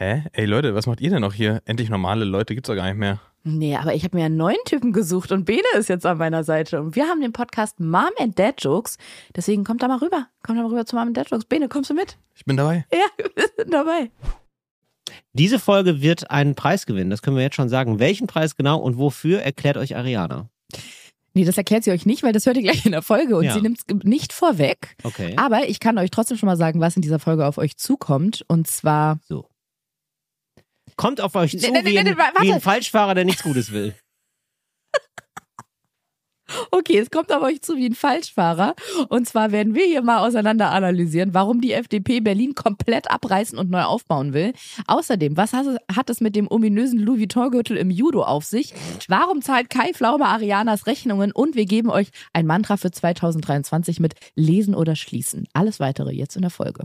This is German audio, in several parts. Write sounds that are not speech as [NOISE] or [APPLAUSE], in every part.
Hä? Ey Leute, was macht ihr denn noch hier? Endlich normale Leute gibt's doch gar nicht mehr. Nee, aber ich habe mir einen neuen Typen gesucht und Bene ist jetzt an meiner Seite. Und wir haben den Podcast Mom and Dad Jokes. Deswegen kommt da mal rüber. Kommt da mal rüber zu Mom and Dad Jokes. Bene, kommst du mit? Ich bin dabei. Ja, [LAUGHS] wir sind dabei. Diese Folge wird einen Preis gewinnen, das können wir jetzt schon sagen. Welchen Preis genau und wofür erklärt euch Ariana? Nee, das erklärt sie euch nicht, weil das hört ihr gleich in der Folge und Ja. sie nimmt es nicht vorweg. Okay. Aber ich kann euch trotzdem schon mal sagen, was in dieser Folge auf euch zukommt. Und zwar, So. Kommt auf euch Nee, zu nee, nee, wie, ein, nee, warte. wie ein Falschfahrer, der nichts Gutes will. [LAUGHS] okay, es kommt auf euch zu wie ein Falschfahrer. Und zwar werden wir hier mal auseinander analysieren, warum die FDP Berlin komplett abreißen und neu aufbauen will. Außerdem, was hat es- hat es mit dem ominösen Louis Vuitton-Gürtel im Judo auf sich? Warum zahlt Kai Pflaume Arianas Rechnungen? Und wir geben euch ein Mantra für 2023 mit Lesen oder Schließen. Alles weitere jetzt in der Folge.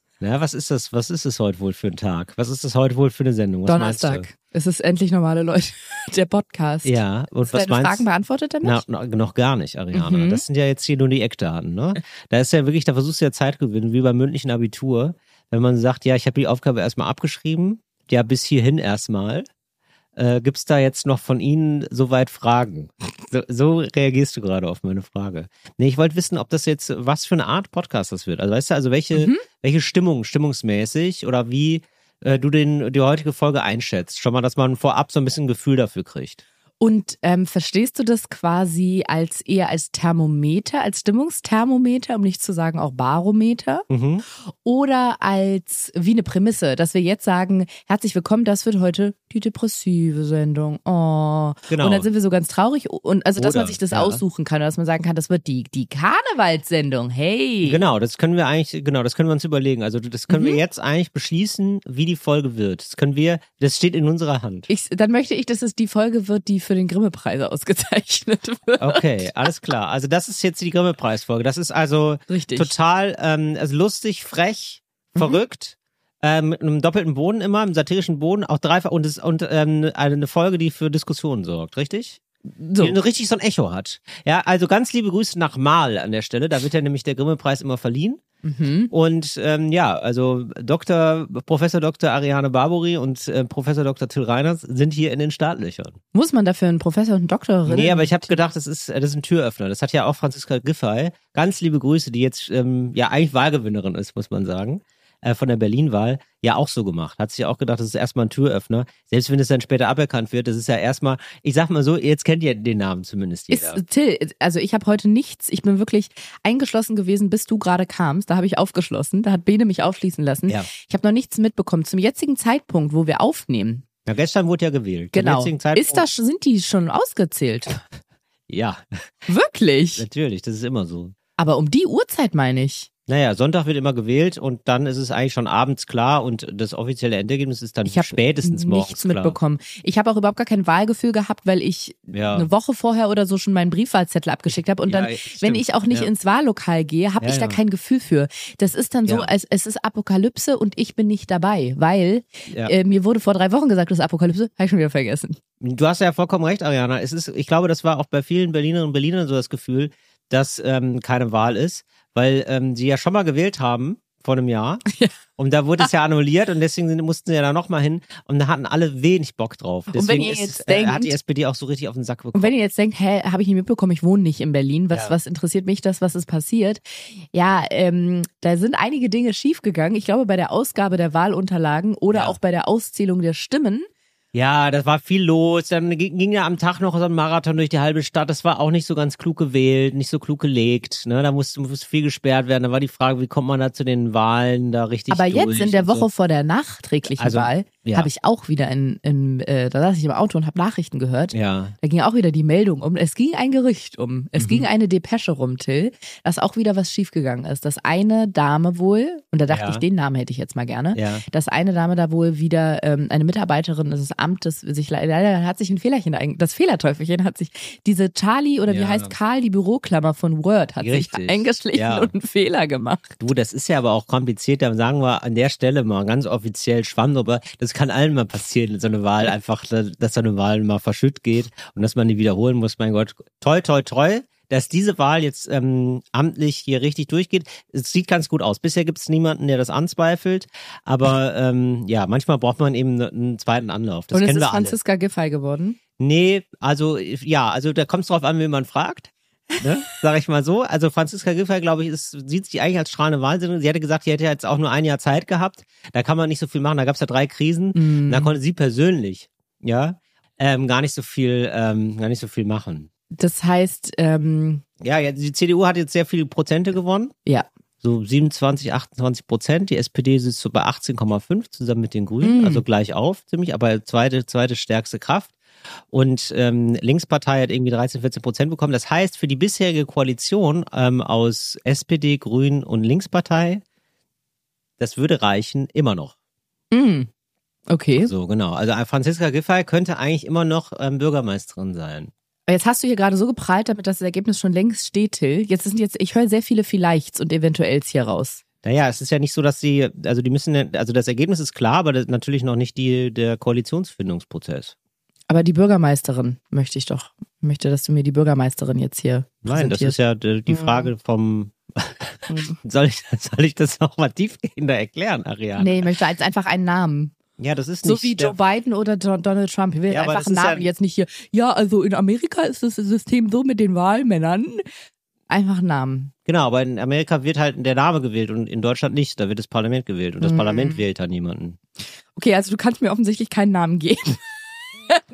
Na, was ist das? Was ist es heute wohl für ein Tag? Was ist das heute wohl für eine Sendung? Was Donnerstag. Es ist endlich normale Leute. [LAUGHS] Der Podcast. Ja, und du was deine meinst Fragen beantwortet damit? Na, noch, gar nicht, Ariana. Mhm. Das sind ja jetzt hier nur die Eckdaten, ne? Da ist ja wirklich, da versuchst du ja Zeit gewinnen, wie beim mündlichen Abitur. Wenn man sagt, ja, ich habe die Aufgabe erstmal abgeschrieben, ja, bis hierhin erstmal. Äh, gibt's da jetzt noch von Ihnen soweit Fragen? So, so reagierst du gerade auf meine Frage. Nee, ich wollte wissen, ob das jetzt, was für eine Art Podcast das wird. Also weißt du, also welche, Mhm. welche Stimmung, stimmungsmäßig oder wie äh, du den, die heutige Folge einschätzt. Schon mal, dass man vorab so ein bisschen Gefühl dafür kriegt. Und ähm, verstehst du das quasi als eher als Thermometer, als Stimmungsthermometer, um nicht zu sagen auch Barometer? Mhm. Oder als wie eine Prämisse, dass wir jetzt sagen, herzlich willkommen, das wird heute die depressive Sendung. Oh. Genau. Und dann sind wir so ganz traurig. Und also, dass man Oder, sich das ja. aussuchen kann, dass man sagen kann, das wird die, die Karnevalssendung. Hey. Genau, das können wir eigentlich, genau, das können wir uns überlegen. Also das können Mhm. wir jetzt eigentlich beschließen, wie die Folge wird. Das können wir, das steht in unserer Hand. Ich, dann möchte ich, dass es die Folge wird, die für den Grimme-Preis ausgezeichnet wird. Okay, alles klar. Also das ist jetzt die Grimme-Preisfolge. Das ist also Richtig. total ähm, also lustig, frech, Mhm. verrückt. Ähm, mit einem doppelten Boden immer, einem satirischen Boden, auch dreifach und, es, und ähm, eine Folge, die für Diskussionen sorgt, richtig? So. Richtig so ein Echo hat. Ja, also ganz liebe Grüße nach Mal an der Stelle. Da wird ja nämlich der Grimme-Preis immer verliehen. Mhm. Und ähm, ja, also Dr. Professor Dr. Ariane Barbori und äh, Professor Dr. Till Reiners sind hier in den Startlöchern. Muss man dafür einen Professor und einen Doktorin? Nee, aber ich habe gedacht, das ist, das ist ein Türöffner. Das hat ja auch Franziska Giffey. Ganz liebe Grüße, die jetzt ähm, ja eigentlich Wahlgewinnerin ist, muss man sagen. Äh, von der Berlin-Wahl ja auch so gemacht. Hat sich ja auch gedacht, das ist erstmal ein Türöffner. Selbst wenn es dann später aberkannt wird, das ist ja erstmal, ich sag mal so, jetzt kennt ihr den Namen zumindest jeder. Ist, Till, also ich habe heute nichts, ich bin wirklich eingeschlossen gewesen, bis du gerade kamst. Da habe ich aufgeschlossen, da hat Bene mich aufschließen lassen. Ja. Ich habe noch nichts mitbekommen. Zum jetzigen Zeitpunkt, wo wir aufnehmen, ja, gestern wurde ja gewählt. Zum genau, jetzigen Zeitpunkt- ist das, sind die schon ausgezählt? [LAUGHS] Ja, Wirklich? natürlich, das ist immer so. Aber um die Uhrzeit meine ich. Naja, Sonntag wird immer gewählt und dann ist es eigentlich schon abends klar und das offizielle Endergebnis ist dann Ich habe spätestens morgens nichts klar. mitbekommen. Ich habe auch überhaupt gar kein Wahlgefühl gehabt, weil ich Ja. eine Woche vorher oder so schon meinen Briefwahlzettel abgeschickt habe. Und Ja, dann, stimmt. wenn ich auch nicht Ja. ins Wahllokal gehe, habe ich da kein Gefühl für. Das ist dann so, als es ist Apokalypse und ich bin nicht dabei, weil äh, mir wurde vor drei Wochen gesagt, es ist Apokalypse, habe ich schon wieder vergessen. Du hast ja vollkommen recht, Ariana. Es ist, ich glaube, das war auch bei vielen Berlinerinnen und Berlinern so das Gefühl, dass ähm, keine Wahl ist, weil ähm, sie ja schon mal gewählt haben vor einem Jahr. [LAUGHS] Und da wurde es ja annulliert und deswegen mussten sie ja da nochmal hin und da hatten alle wenig Bock drauf. Und wenn Deswegen ihr ist, jetzt äh, hat denkt- die SPD auch so richtig auf den Sack Und bekommen. wenn ihr jetzt denkt, hä, habe ich nicht mitbekommen, ich wohne nicht in Berlin, was, Ja. was interessiert mich das, was ist passiert? Ja, ähm, da sind einige Dinge schiefgegangen. Ich glaube, bei der Ausgabe der Wahlunterlagen oder Ja. auch bei der Auszählung der Stimmen. Ja, das war viel los. Dann ging ja am Tag noch so ein Marathon durch die halbe Stadt. Das war auch nicht so ganz klug gewählt, nicht so klug gelegt. Ne? Da musste, musste viel gesperrt werden. Da war die Frage, wie kommt man da zu den Wahlen da richtig Aber jetzt in der Woche so. vor der nachträglichen Also, Wahl ja. habe ich auch wieder in, in äh, da saß ich im Auto und habe Nachrichten gehört. Ja, Da ging auch wieder die Meldung um. Es ging ein Gerücht um. Es Mhm. ging eine Depesche rum, Till, dass auch wieder was schiefgegangen ist. Dass eine Dame wohl, und da dachte Ja. ich, den Namen hätte ich jetzt mal gerne, ja. dass eine Dame da wohl wieder ähm, eine Mitarbeiterin, das ist Amtes sich leider hat sich ein Fehlerchen das Fehlerteufelchen hat sich diese Charlie oder wie Ja. heißt Karl die Büroklammer von Word hat Richtig. sich eingeschlichen Ja. und einen Fehler gemacht. Du, das ist ja aber auch kompliziert. Da sagen wir an der Stelle mal ganz offiziell Schwamm drüber. Das kann allen mal passieren, so eine Wahl [LAUGHS] einfach, dass so eine Wahl mal verschütt geht und dass man die wiederholen muss. Mein Gott, toi, toi, toi, dass diese Wahl jetzt ähm, amtlich hier richtig durchgeht. Es sieht ganz gut aus. Bisher gibt es niemanden, der das anzweifelt. Aber ähm, ja, manchmal braucht man eben einen zweiten Anlauf. Das und kennen ist wir alle. Franziska Giffey geworden. Nee, also ja, also da kommt es drauf an, wen man fragt. Ne? [LAUGHS] Sag ich mal so. Also Franziska Giffey, glaube ich, ist, sieht sich eigentlich als strahlende Wahnsinnig. Sie hätte gesagt, sie hätte jetzt auch nur ein Jahr Zeit gehabt. Da kann man nicht so viel machen. Da gab es ja drei Krisen. Mhm. Da konnte sie persönlich, ja, ähm, gar nicht so viel, ähm, gar nicht so viel machen. Das heißt, ähm, Ja, ja, die CDU hat jetzt sehr viele Prozente gewonnen. ja. So 27, 28 Prozent. Die SPD sitzt so bei 18,5 zusammen mit den Grünen, Mm. also gleich auf, ziemlich, aber zweite, zweite stärkste Kraft. Und ähm, Linkspartei hat irgendwie 13, 14 Prozent bekommen. Das heißt, für die bisherige Koalition ähm, aus SPD, Grünen und Linkspartei, das würde reichen, immer noch. Mm. Okay. So, genau. Also Franziska Giffey könnte eigentlich immer noch ähm, Bürgermeisterin sein. Jetzt hast du hier gerade so geprahlt, damit das Ergebnis schon längst steht, Till. Jetzt sind jetzt, ich höre sehr viele Vielleichts und Eventuells hier raus. Naja, es ist ja nicht so, dass sie, also die müssen, also das Ergebnis ist klar, aber das, natürlich noch nicht die, der Koalitionsfindungsprozess. Aber die Bürgermeisterin möchte ich doch, möchte, dass du mir die Bürgermeisterin jetzt hier Nein, das ist ja die. Frage vom, Mhm. [LAUGHS] soll ich, soll ich das noch mal tiefgehender erklären, Ariane? Nee, ich möchte jetzt einfach einen Namen. Ja, das ist So nicht wie der, Joe Biden oder Don- Donald Trump. Ich will Ja, einfach Namen ja- jetzt nicht hier. Ja, also in Amerika ist das System so mit den Wahlmännern. Einfach einen Namen. Genau, aber in Amerika wird halt der Name gewählt und in Deutschland nicht. Da wird das Parlament gewählt und das Mhm. Parlament wählt dann jemanden. Okay, also du kannst mir offensichtlich keinen Namen geben. [LAUGHS]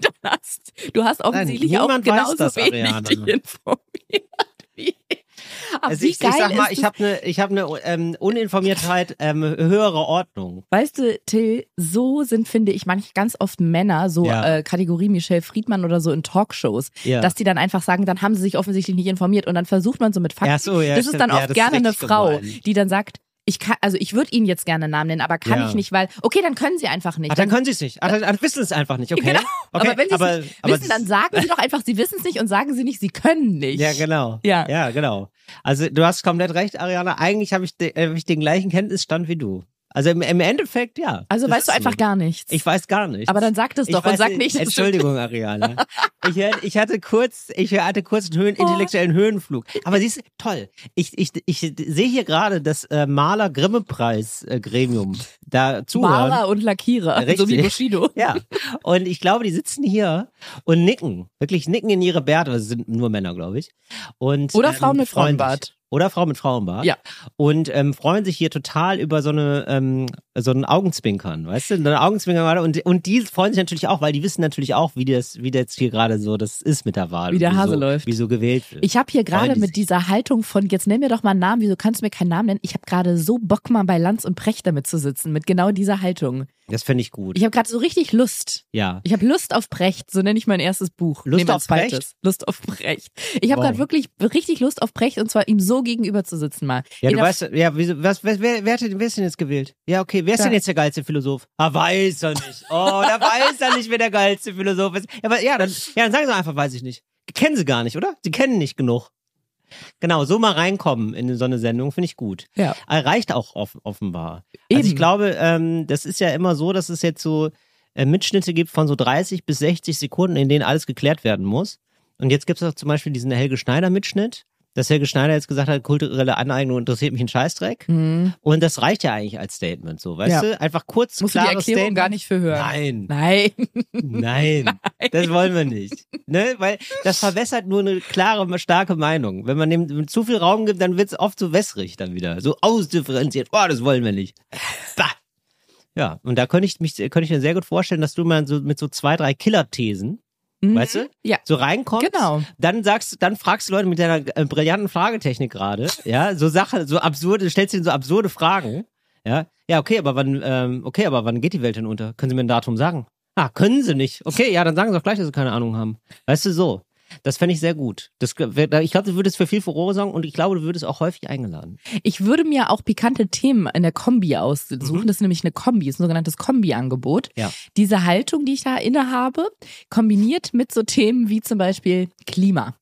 Du hast, du hast offensichtlich auch niemand weiß genauso das, wenig Ariane. dich informiert. Also ich, ich sag mal, ich habe eine ich hab ne, ähm, Uninformiertheit ähm, höhere Ordnung. Weißt du, Till, so sind, finde ich, manch ganz oft Männer, so Ja. äh, Kategorie Michelle Friedmann oder so in Talkshows, Ja. dass die dann einfach sagen, dann haben sie sich offensichtlich nicht informiert und dann versucht man so mit Fakten. Ach so, ja, das ist dann Ja, oft gerne eine Frau, gemein. die dann sagt, ich kann, also ich würde Ihnen jetzt gerne einen Namen nennen, aber kann Ja. ich nicht, weil, okay, dann können Sie einfach nicht. Ach, dann können sie es nicht. Ach, dann, dann wissen es einfach nicht, okay? Genau. okay. aber wenn Sie es aber, nicht aber wissen, dann sagen Sie doch einfach, Sie wissen es nicht und sagen Sie nicht, Sie können nicht. Ja, genau. Ja. Ja, genau. Also du hast komplett recht, Ariana. Eigentlich habe ich, de, äh, hab ich den gleichen Kenntnisstand wie du. Also im, im Endeffekt, ja. Also weißt du einfach so. gar nichts. Ich weiß gar nicht. aber dann sag das Ich doch und weiß sag nicht, Entschuldigung, Ariane. Ich, ich hatte kurz, ich hatte kurz einen Höhen, Oh. intellektuellen Höhenflug. Aber siehst du, toll. Ich, ich, ich sehe hier gerade das äh, Maler Grimme Preis äh, Gremium da zuhören. Maler und Lackierer, so Richtig. wie Bushido. [LAUGHS] Ja, und ich glaube, die sitzen hier und nicken, wirklich nicken in ihre Bärte, das sind nur Männer, glaube ich. Und, Oder Frauen mit Frauenbart. Oder Frauen mit Frauenbart. Ja. Und ähm, freuen sich hier total über so eine ähm, so ein Augenzwinkern, weißt du? Eine Augenzwinkern gerade. und und die freuen sich natürlich auch, weil die wissen natürlich auch, wie das wie das hier gerade so das ist mit der Wahl. Wie der Hase so, läuft. Wie so gewählt wird. Ich habe hier gerade die mit dieser Haltung von, jetzt nenn mir doch mal einen Namen, wieso kannst du mir keinen Namen nennen? Ich habe gerade so Bock, mal bei Lanz und Precht damit zu sitzen, mit genau dieser Haltung. das finde ich gut. Ich habe gerade so richtig Lust. ja. Ich habe Lust auf Precht, so nenne ich mein erstes Buch. Lust auf Precht? Lust auf Precht. Ich habe gerade wirklich richtig Lust auf Precht und zwar ihm so gegenüber zu sitzen mal. Ja, In du weißt, ja, wieso, was, wer, wer, wer, hat denn, wer ist denn jetzt gewählt? Ja, okay, wer ist Ja. denn jetzt der geilste Philosoph? Ah, weiß er nicht. Oh, da weiß er nicht, wer der geilste Philosoph ist. Ja, aber, ja, dann, ja, dann sagen sie einfach, weiß ich nicht. Kennen sie gar nicht, oder? Sie kennen nicht genug. Genau, so mal reinkommen in so eine Sendung, finde ich gut. Ja. Reicht auch off offenbar. Eben. Also ich glaube, ähm, das ist ja immer so, dass es jetzt so äh, Mitschnitte gibt von so 30 bis 60 Sekunden, in denen alles geklärt werden muss. Und jetzt gibt es auch zum Beispiel diesen Helge Schneider-Mitschnitt, dass Helge Schneider jetzt gesagt hat, kulturelle Aneignung interessiert mich ein Scheißdreck. Hm. Und das reicht ja eigentlich als Statement, so, weißt Ja. du? Einfach kurz, Musst du die klares Erklärung Statement. gar nicht für hören. Nein, Nein. [LAUGHS] nein, das wollen wir nicht. Ne? Weil das verwässert nur eine klare, starke Meinung. Wenn man dem zu viel Raum gibt, dann wird es oft so wässrig dann wieder. So ausdifferenziert. Boah, das wollen wir nicht. Bah. Ja, und da könnte ich mich, könnte ich mir sehr gut vorstellen, dass du mal so mit so zwei, drei Killer-Thesen, Mhm. weißt du, Ja. so reinkommst. Genau. Dann sagst du, dann fragst du Leute mit deiner äh, brillanten Fragetechnik gerade, ja, so Sachen, so absurde, stellst ihnen so absurde Fragen, ja. Ja, okay, aber wann, ähm, okay, aber wann geht die Welt denn unter? Können Sie mir ein Datum sagen? Ah, können Sie nicht. Okay, ja, dann sagen Sie doch gleich, dass Sie keine Ahnung haben. Weißt du, so. Das fände ich sehr gut. Das, ich glaube, du würdest für viel Furore sorgen und ich glaube, du würdest auch häufig eingeladen. Ich würde mir auch pikante Themen in der Kombi aussuchen. Mhm. Das ist nämlich eine Kombi, ist ein sogenanntes Kombi-Angebot. Ja. Diese Haltung, die ich da innehabe, kombiniert mit so Themen wie zum Beispiel Klima.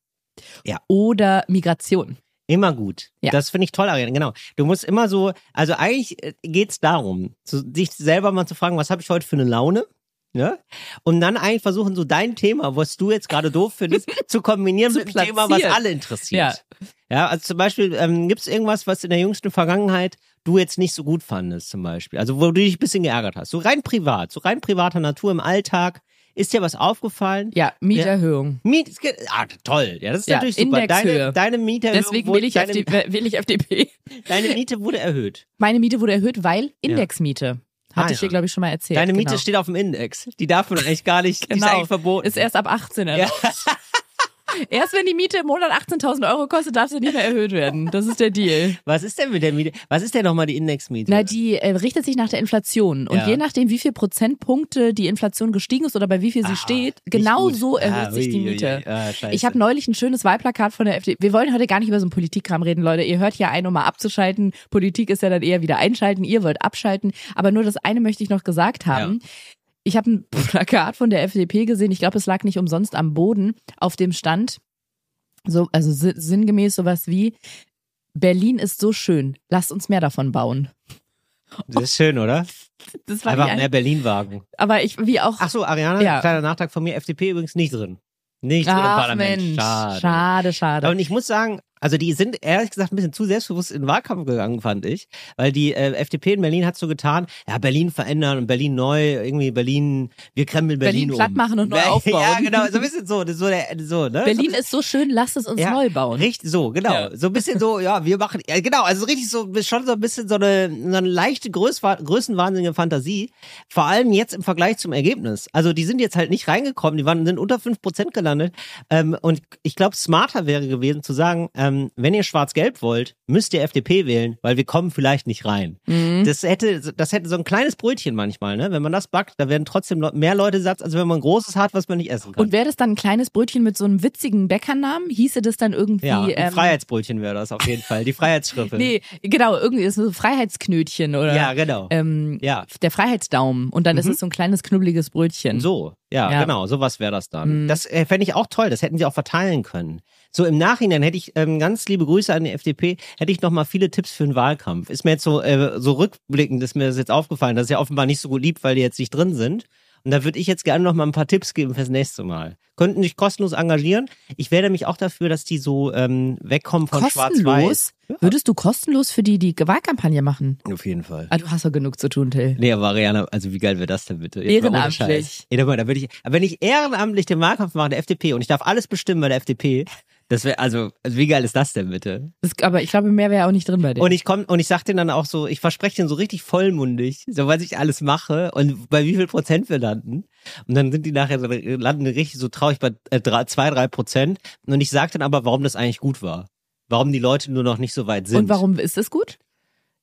Ja. Oder Migration. Immer gut. Ja. Das finde ich toll, Ariane. Genau. Du musst immer so, also eigentlich äh, geht's darum, zu, dich selber mal zu fragen, was habe ich heute für eine Laune? Ne? Und dann eigentlich versuchen, so dein Thema, was du jetzt gerade doof findest, [LAUGHS] zu kombinieren Zu mit einem Thema, was alle interessiert. Ja. Ja, also zum Beispiel, ähm, gibt es irgendwas, was in der jüngsten Vergangenheit du jetzt nicht so gut fandest, zum Beispiel? Also wo du dich ein bisschen geärgert hast. So rein privat, so rein privater Natur im Alltag. Ist dir was aufgefallen? Ja, Mieterhöhung. Miet, ah, toll. Ja, das ist Ja, natürlich super. Indexhöhe. Deine, deine Mieterhöhung Deswegen wurde, will ich, deine, FD, [LAUGHS] will ich FDP. deine Miete wurde erhöht. Meine Miete wurde erhöht, weil Indexmiete. Hatte Ah, ich dir, ja. glaube ich, schon mal erzählt. Deine Miete genau. steht auf dem Index. Die darf man eigentlich gar nicht, die ist Genau. eigentlich verboten. Ist erst ab 18 ja. Erst wenn die Miete im Monat 18.000 Euro kostet, darf sie nicht mehr erhöht werden. Das ist der Deal. [LAUGHS] Was ist denn mit der Miete? Was ist denn nochmal die Indexmiete? Na, die äh, richtet sich nach der Inflation. Und Ja. je nachdem, wie viel Prozentpunkte die Inflation gestiegen ist oder bei wie viel sie Ah, steht, genau gut. so erhöht Ah, sich die ui, ui, Miete. ui. Ah. Ich habe neulich ein schönes Wahlplakat von der FDP. Wir wollen heute gar nicht über so einen Politikkram reden, Leute. Ihr hört ja ein, um mal abzuschalten. Politik ist ja dann eher wieder einschalten. Ihr wollt abschalten. Aber nur das eine möchte ich noch gesagt haben. Ich habe ein [LAUGHS] Plakat von der FDP gesehen. Ich glaube, es lag nicht umsonst am Boden. Auf dem stand, so, also si- sinngemäß sowas wie, Berlin ist so schön. Lasst uns mehr davon bauen. Das ist schön, oder? [LAUGHS] Das war Einfach mehr Berlin-Wagen. aber ich, wie auch. Ach so, Ariane, Ja. kleiner Nachtrag von mir, FDP übrigens nicht drin. Nicht drin im Ach Parlament. Mensch, Schade. schade, schade. Und ich muss sagen, also die sind ehrlich gesagt ein bisschen zu selbstbewusst in den Wahlkampf gegangen, fand ich. Weil die äh, FDP in Berlin hat so getan, ja, Berlin verändern und Berlin neu, irgendwie Berlin, wir krempeln Berlin, Berlin platt um. machen und neu [LAUGHS] Ja, aufbauen. [LAUGHS] Ja, genau, so ein bisschen so, das ist so, der, so ne? Berlin so, ist so schön, lasst es uns ja, neu bauen. Richtig, so, genau. Ja. So ein bisschen so, ja, wir machen, ja, genau, also richtig so, schon so ein bisschen so eine, so eine leichte Größwa größenwahnsinnige Fantasie. Vor allem jetzt im Vergleich zum Ergebnis. Also die sind jetzt halt nicht reingekommen, die waren, sind unter 5% gelandet. Ähm, und ich glaube, smarter wäre gewesen zu sagen, ähm, wenn ihr schwarz-gelb wollt, müsst ihr FDP wählen, weil wir kommen vielleicht nicht rein. Mhm. Das hätte, das hätte so ein kleines Brötchen manchmal, ne? Wenn man das backt, da werden trotzdem mehr Leute satt, als wenn man ein großes hat, was man nicht essen kann. Und wäre das dann ein kleines Brötchen mit so einem witzigen Bäckernamen? Hieße das dann irgendwie. ja, ein ähm, Freiheitsbrötchen wäre das auf jeden Fall. Die Freiheitsschriffel. [LAUGHS] Nee, genau, irgendwie ist so Freiheitsknötchen oder Ja, genau. ähm, Ja. der Freiheitsdaumen. Und dann ist Mhm. es so ein kleines knubbeliges Brötchen. So, ja, Ja. genau, sowas wäre das dann. Mhm. Das äh, fände ich auch toll, das hätten sie auch verteilen können. So im Nachhinein hätte ich, ähm, ganz liebe Grüße an die FDP, hätte ich noch mal viele Tipps für den Wahlkampf. Ist mir jetzt so, äh, so rückblickend, ist mir das jetzt aufgefallen, das ist ja offenbar nicht so gut lieb, weil die jetzt nicht drin sind. Und da würde ich jetzt gerne noch mal ein paar Tipps geben fürs nächste Mal. Könnten sich kostenlos engagieren. Ich wäre nämlich auch dafür, dass die so ähm, wegkommen von Schwarz-Weiß. Kostenlos? Würdest du kostenlos für die die Wahlkampagne machen? Auf jeden Fall. Ah, du hast doch genug zu tun, Till. Nee, aber Ariana, also wie geil wäre das denn bitte? Jetzt Ehrenamtlich. Ja, mal, da würde ich, aber wenn ich ehrenamtlich den Wahlkampf mache der FDP und ich darf alles bestimmen bei der FDP, das wäre, also, also wie geil ist das denn bitte? Das, aber ich glaube, mehr wäre auch nicht drin bei dir. Und ich komm, und ich sag denen dann auch so, ich verspreche denen so richtig vollmundig, so was ich alles mache und bei wie viel Prozent wir landen. Und dann sind die nachher so, landen richtig so traurig bei äh, drei, zwei, drei Prozent. Und ich sag dann aber, warum das eigentlich gut war. Warum die Leute nur noch nicht so weit sind. Und warum ist das gut?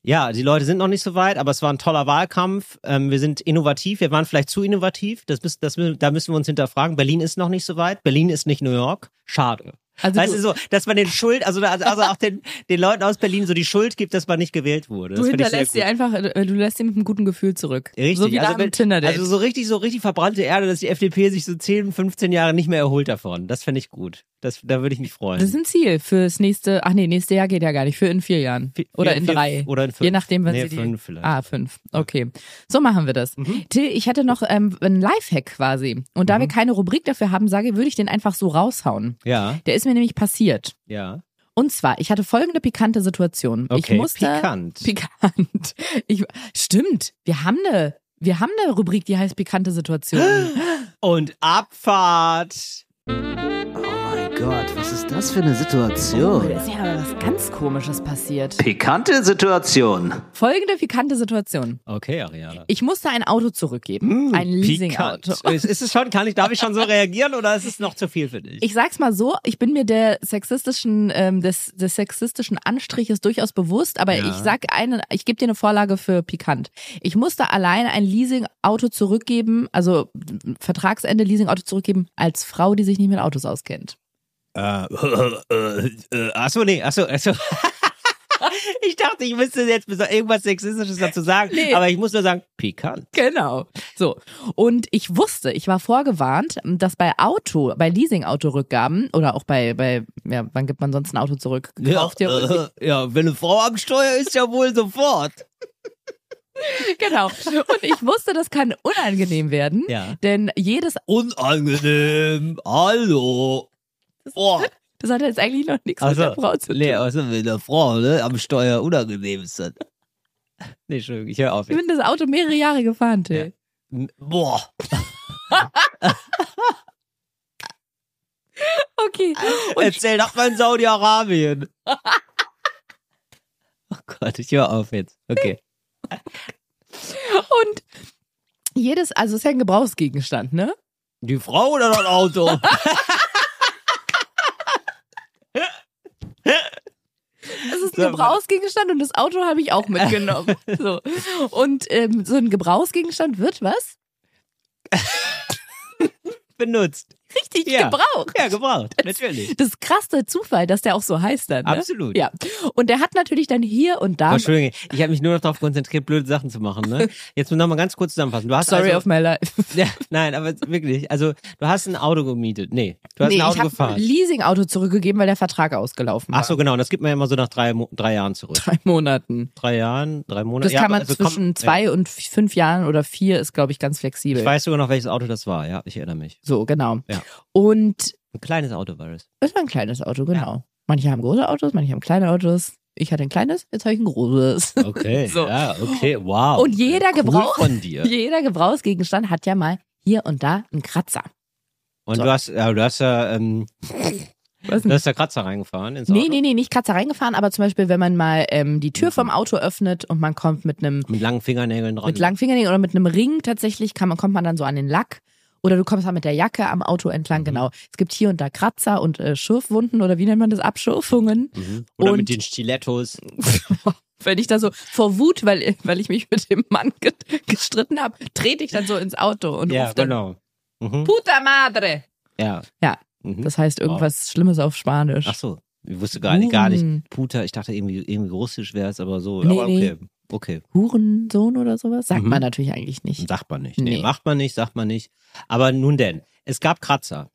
Ja, die Leute sind noch nicht so weit, aber es war ein toller Wahlkampf. Ähm, wir sind innovativ, wir waren vielleicht zu innovativ. Das, müssen, das, da müssen wir uns hinterfragen. Berlin ist noch nicht so weit. Berlin ist nicht New York. Schade. Also weißt du- so, dass man den Schuld, also, also also auch den, den Leuten aus Berlin so die Schuld gibt, dass man nicht gewählt wurde. Du das hinterlässt sie einfach, äh, du lässt sie mit einem guten Gefühl zurück. Richtig, so wie also, wenn- Tinder-Date. also so richtig, so richtig verbrannte Erde, dass die FDP sich so 10, 15 Jahre nicht mehr erholt davon. Das fände ich gut. Das, da würde ich mich freuen. das ist ein Ziel fürs nächste, ach nee, nächste Jahr geht ja gar nicht, für in vier Jahren. Vier- Oder in vier- drei. oder in fünf. Je nachdem, wann Nee, sie die. fünf vielleicht. Ah, fünf. Okay. So machen wir das. Till, ich hätte noch ähm, einen Lifehack quasi. Und da wir keine Rubrik dafür haben, sage, würde ich den einfach so raushauen. ja, Der ist mir nämlich passiert. ja. Und zwar, ich hatte folgende pikante Situation. Okay, ich musste, pikant. Pikant. [LAUGHS] Ich, stimmt. Wir haben eine, wir haben eine Rubrik, die heißt pikante Situation. [GASPS] Und Abfahrt. Oh Gott, was ist das für eine Oh, Situation? da ist ja aber was ganz Komisches passiert. Pikante Situation. Folgende pikante Situation. Okay, Ariana. Ich musste ein Auto zurückgeben. ein Leasing-Auto. [LAUGHS] Ist, ist es schon, kann ich, darf ich schon so reagieren oder ist es noch zu viel für dich? Ich sag's mal so, ich bin mir der sexistischen, ähm, des, des sexistischen Anstriches durchaus bewusst, aber Ja. ich sag eine, ich gebe dir eine Vorlage für pikant. Ich musste allein ein Leasing-Auto zurückgeben, also Vertragsende Leasing-Auto zurückgeben, als Frau, die sich nicht mit Autos auskennt. Äh, äh, äh, achso, nee, achso, achso. Ich dachte, ich müsste jetzt irgendwas Sexistisches dazu sagen, Nee. aber ich muss nur sagen, pikant. Genau. So. Und ich wusste, ich war vorgewarnt, dass bei Auto, bei Leasing-Autorückgaben oder auch bei, bei, ja, wann gibt man sonst ein Auto zurück? Ja, äh, ja, wenn eine Frau am Steuer ist, ja wohl sofort. Genau. Und ich wusste, das kann unangenehm werden, Ja. denn jedes, Unangenehm, hallo. Boah. [LAUGHS] das hat jetzt eigentlich noch nichts mit der Frau zu tun. nee, also mit der Frau, ne, am Steuer unangenehm ist das. [LAUGHS] Nee, Entschuldigung, ich höre auf. Ich bin das Auto mehrere Jahre gefahren, Till. Boah. [LAUGHS] Okay. Und Erzähl doch mal in Saudi-Arabien. oh Gott, ich höre auf jetzt. Okay. Und jedes, also es ist ja ein Gebrauchsgegenstand, ne? Die Frau oder das Auto? Es ist ein Gebrauchsgegenstand und das Auto habe ich auch mitgenommen. [LAUGHS] So. Und ähm, so ein Gebrauchsgegenstand wird was? Benutzt. Richtig Ja. gebraucht. Ja, gebraucht. Natürlich. Das ist krass der Zufall, dass der auch so heißt dann. Ne? Absolut. Ja. Und der hat natürlich dann hier und da. Oh, Entschuldigung, ich habe mich nur noch darauf konzentriert, blöde Sachen zu machen. Ne? [LAUGHS] Jetzt noch mal ganz kurz zusammenfassen. Du hast Sorry also, of my life. [LAUGHS] ja, Nein, aber wirklich. Also, du hast ein Auto gemietet. Nee, du hast nee, ein ich Auto habe ein gefahren. Leasing-Auto zurückgegeben, weil der Vertrag ausgelaufen war. Ach so, genau. Und das gibt man ja immer so nach drei, drei Jahren zurück. Drei Monaten. Drei Jahren, drei Monate. Das ja, kann man also zwischen komm- zwei und f- fünf Jahren oder vier ist, glaube ich, ganz flexibel. Ich weiß sogar noch, welches Auto das war. Ja, ich erinnere mich. So, genau. Ja. Und Ein kleines Auto war es. es war ein kleines Auto, genau. Manche haben große Autos, manche haben kleine Autos. Ich hatte ein kleines, jetzt habe ich ein großes. Okay, [LAUGHS] So. ja, okay, wow. Und jeder cool Gebrauch- von dir. [LAUGHS] Jeder Gebrauchsgegenstand hat ja mal hier und da einen Kratzer. Und So. du hast, ja, du hast ja, ähm, [LAUGHS] Was du hast da Kratzer reingefahren ins Auto. Nee, nee, nee, nicht Kratzer reingefahren, aber zum Beispiel, wenn man mal ähm, die Tür vom Auto öffnet und man kommt mit einem Mit langen Fingernägeln dran. mit langen Fingernägeln oder mit einem Ring tatsächlich, kann man, kommt man dann so an den Lack. Oder du kommst dann mit der Jacke am Auto entlang, genau. Es gibt hier und da Kratzer und äh, Schürfwunden oder wie nennt man das? Abschürfungen. Mhm. Oder Und- mit den Stilettos. [LAUGHS] Wenn ich da so vor Wut, weil, weil ich mich mit dem Mann ge gestritten habe, trete ich dann so ins Auto und Ja, rufe dann genau. Mhm. Puta Madre. Ja. Ja. Mhm. Das heißt irgendwas Schlimmes auf Spanisch. Ach so. Ich wusste gar nicht, gar nicht. Huren. Puta, ich dachte irgendwie, irgendwie russisch wäre es, aber so. Nee, aber nee. Okay. Hurensohn oder sowas? Sagt Mhm. man natürlich eigentlich nicht. Sagt man nicht. Nee. Nee. macht man nicht, sagt man nicht. Aber nun denn. Es gab Kratzer.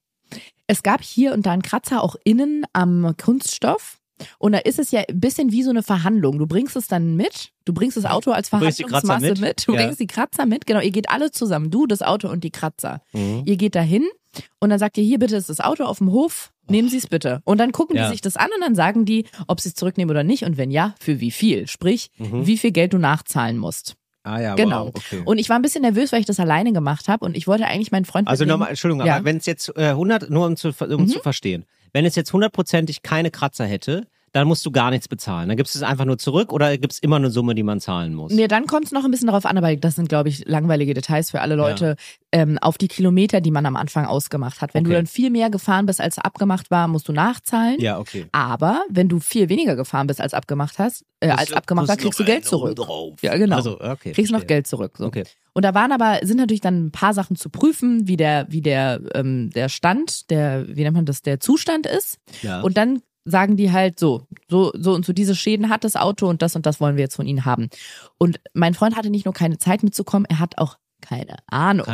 Es gab hier und da einen Kratzer auch innen am Kunststoff. Und da ist es ja ein bisschen wie so eine Verhandlung. Du bringst es dann mit, du bringst das Auto als Verhandlungsmasse mit? mit, du Ja. bringst die Kratzer mit, genau, ihr geht alle zusammen, du, das Auto und die Kratzer. Mhm. Ihr geht dahin und dann sagt ihr, hier bitte ist das Auto auf dem Hof, nehmen Sie es bitte. Und dann gucken Ja. die sich das an und dann sagen die, ob sie es zurücknehmen oder nicht und wenn ja, für wie viel. Sprich, Mhm. wie viel Geld du nachzahlen musst. Ah ja, Genau. wow, okay. Und ich war ein bisschen nervös, weil ich das alleine gemacht habe und ich wollte eigentlich meinen Freund Also nochmal, Entschuldigung, Ja. aber wenn es jetzt äh, 100, nur um, zu, um Mhm. zu verstehen, wenn es jetzt hundertprozentig keine Kratzer hätte, dann musst du gar nichts bezahlen. Dann gibst du es einfach nur zurück oder gibt es immer eine Summe, die man zahlen muss? Nee, dann kommt es noch ein bisschen darauf an, aber das sind, glaube ich, langweilige Details für alle Leute, ähm, auf die Kilometer, die man am Anfang ausgemacht hat. Wenn du Okay. dann viel mehr gefahren bist, als abgemacht war, musst du nachzahlen. Ja, okay. Aber wenn du viel weniger gefahren bist, als abgemacht hast, äh, als abgemacht war, kriegst du Geld zurück. Ja, genau. Also, okay. kriegst noch verstehe. Geld zurück. So. Okay. Und da waren aber, sind natürlich dann ein paar Sachen zu prüfen, wie der, wie der, ähm, der Stand, der, wie nennt man das, der Zustand ist. Ja. Und dann sagen die halt so, so, so und so diese Schäden hat das Auto und das und das wollen wir jetzt von ihnen haben. Und mein Freund hatte nicht nur keine Zeit mitzukommen, er hat auch keine Ahnung.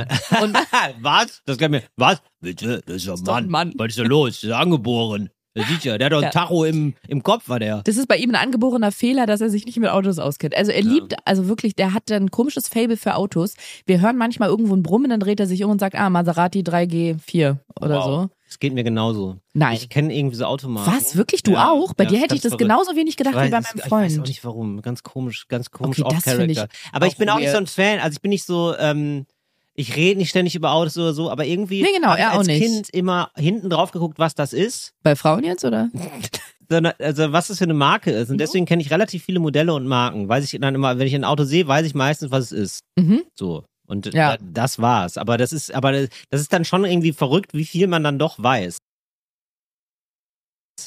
Und [LAUGHS] was? Das kann mir. Was? Bitte? Das ist ja ein doch Mann. Mann. Was ist denn los? Das ist angeboren. Das sieht ja, der hat doch ein Ja. Tacho im, im Kopf, war der. das ist bei ihm ein angeborener Fehler, dass er sich nicht mit Autos auskennt. Also er liebt, also wirklich, der hat ein komisches Fable für Autos. Wir hören manchmal irgendwo ein Brummen, dann dreht er sich um und sagt, ah, Maserati 3G4 oder Wow. so. Das geht mir genauso. Nein. Ich kenne irgendwie so Automarken. Was? Wirklich? Du Ja. auch? Bei Ja, dir hätte ich das verrückt. genauso wenig gedacht Ich wie bei weiß, meinem Ich weiß Freund. auch nicht warum. Ganz komisch, ganz komisch Okay, das finde ich off-Character. Aber ich bin auch nicht so ein Fan. Also ich bin nicht so, ähm, ich rede nicht ständig über Autos oder so, aber irgendwie Nee, genau, habe ich auch als nicht. Kind immer hinten drauf geguckt, was das ist. Bei Frauen jetzt, oder? [LAUGHS] also was das für eine Marke ist. Und deswegen kenne ich relativ viele Modelle und Marken. Weiß ich dann immer, wenn ich ein Auto sehe, weiß ich meistens, was es ist. Mhm. So. Und Ja. da, das war's. Aber das ist, aber das ist dann schon irgendwie verrückt, wie viel man dann doch weiß.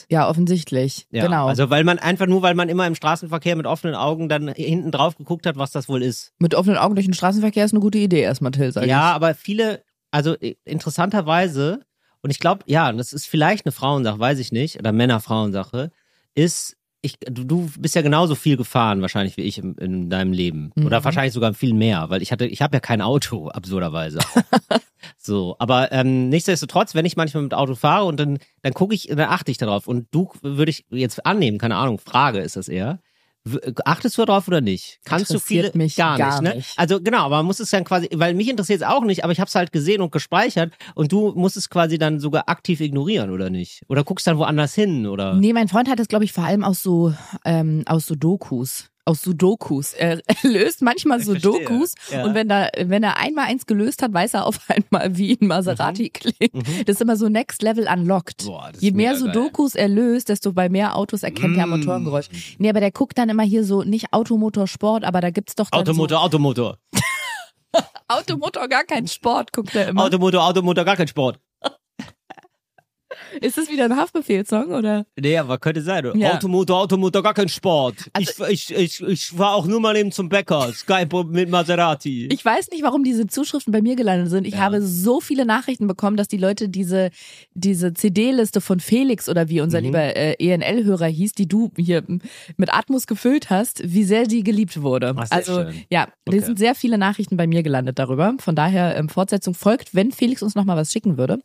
Ja, offensichtlich. Ja, genau. Also weil man einfach nur, weil man immer im Straßenverkehr mit offenen Augen dann hinten drauf geguckt hat, was das wohl ist. Mit offenen Augen durch den Straßenverkehr ist eine gute Idee erstmal, Till, sag ja, aber viele, also interessanterweise, und ich glaube, ja, das ist vielleicht eine Frauensache, weiß ich nicht, oder Männer-Frauensache, ist, ich, du, du bist ja genauso viel gefahren wahrscheinlich wie ich in, in deinem Leben. Oder Mhm. wahrscheinlich sogar viel mehr, weil ich hatte, ich habe ja kein Auto, [LAUGHS] absurderweise. so, aber ähm, nichtsdestotrotz, wenn ich manchmal mit Auto fahre und dann, dann gucke ich, dann achte ich darauf. Und du würde ich jetzt annehmen, keine Ahnung, Frage ist das eher. Achtest du darauf oder nicht? Kannst du viele mich gar, gar nicht, ne? nicht. Also genau, aber man muss es dann quasi, weil mich interessiert es auch nicht, aber ich habe es halt gesehen und gespeichert und du musst es quasi dann sogar aktiv ignorieren oder nicht? Oder guckst dann woanders hin oder? Nee, mein Freund hat das, glaube ich, vor allem aus so, ähm, aus so Dokus. Aus Sudokus. Er, [LAUGHS] er löst manchmal Ich Sudokus ja. und wenn er, wenn er einmal eins gelöst hat, weiß er auf [LAUGHS] einmal, wie ein Maserati klingt. Das ist immer so Next Level unlocked. Mhm. Boah, Je mehr mega geil. Sudokus er löst, desto bei mehr Autos erkennt er Mm. Motorengeräusch. Nee, aber der guckt dann immer hier so, nicht Automotor Sport, aber da gibt's doch Automotor, Automotor. So, [LAUGHS] Automotor gar kein Sport, guckt er immer. Automotor, Automotor, gar kein Sport. Ist das wieder ein Haftbefehlssong oder? Nee, aber könnte sein. Ja. Automotor, Automotor, gar kein Sport. Also- ich, ich, ich, ich fahr auch nur mal eben zum Bäcker. Skype mit Maserati. Ich weiß nicht, warum diese Zuschriften bei mir gelandet sind. Ich Ja. habe so viele Nachrichten bekommen, dass die Leute diese, diese CD-Liste von Felix oder wie unser Mhm. lieber äh, ENL-Hörer hieß, die du hier mit Atmos gefüllt hast, wie sehr die geliebt wurde. Ach, also schön. ja, Okay. es sind sehr viele Nachrichten bei mir gelandet darüber. Von daher ähm, Fortsetzung folgt, wenn Felix uns nochmal was schicken würde.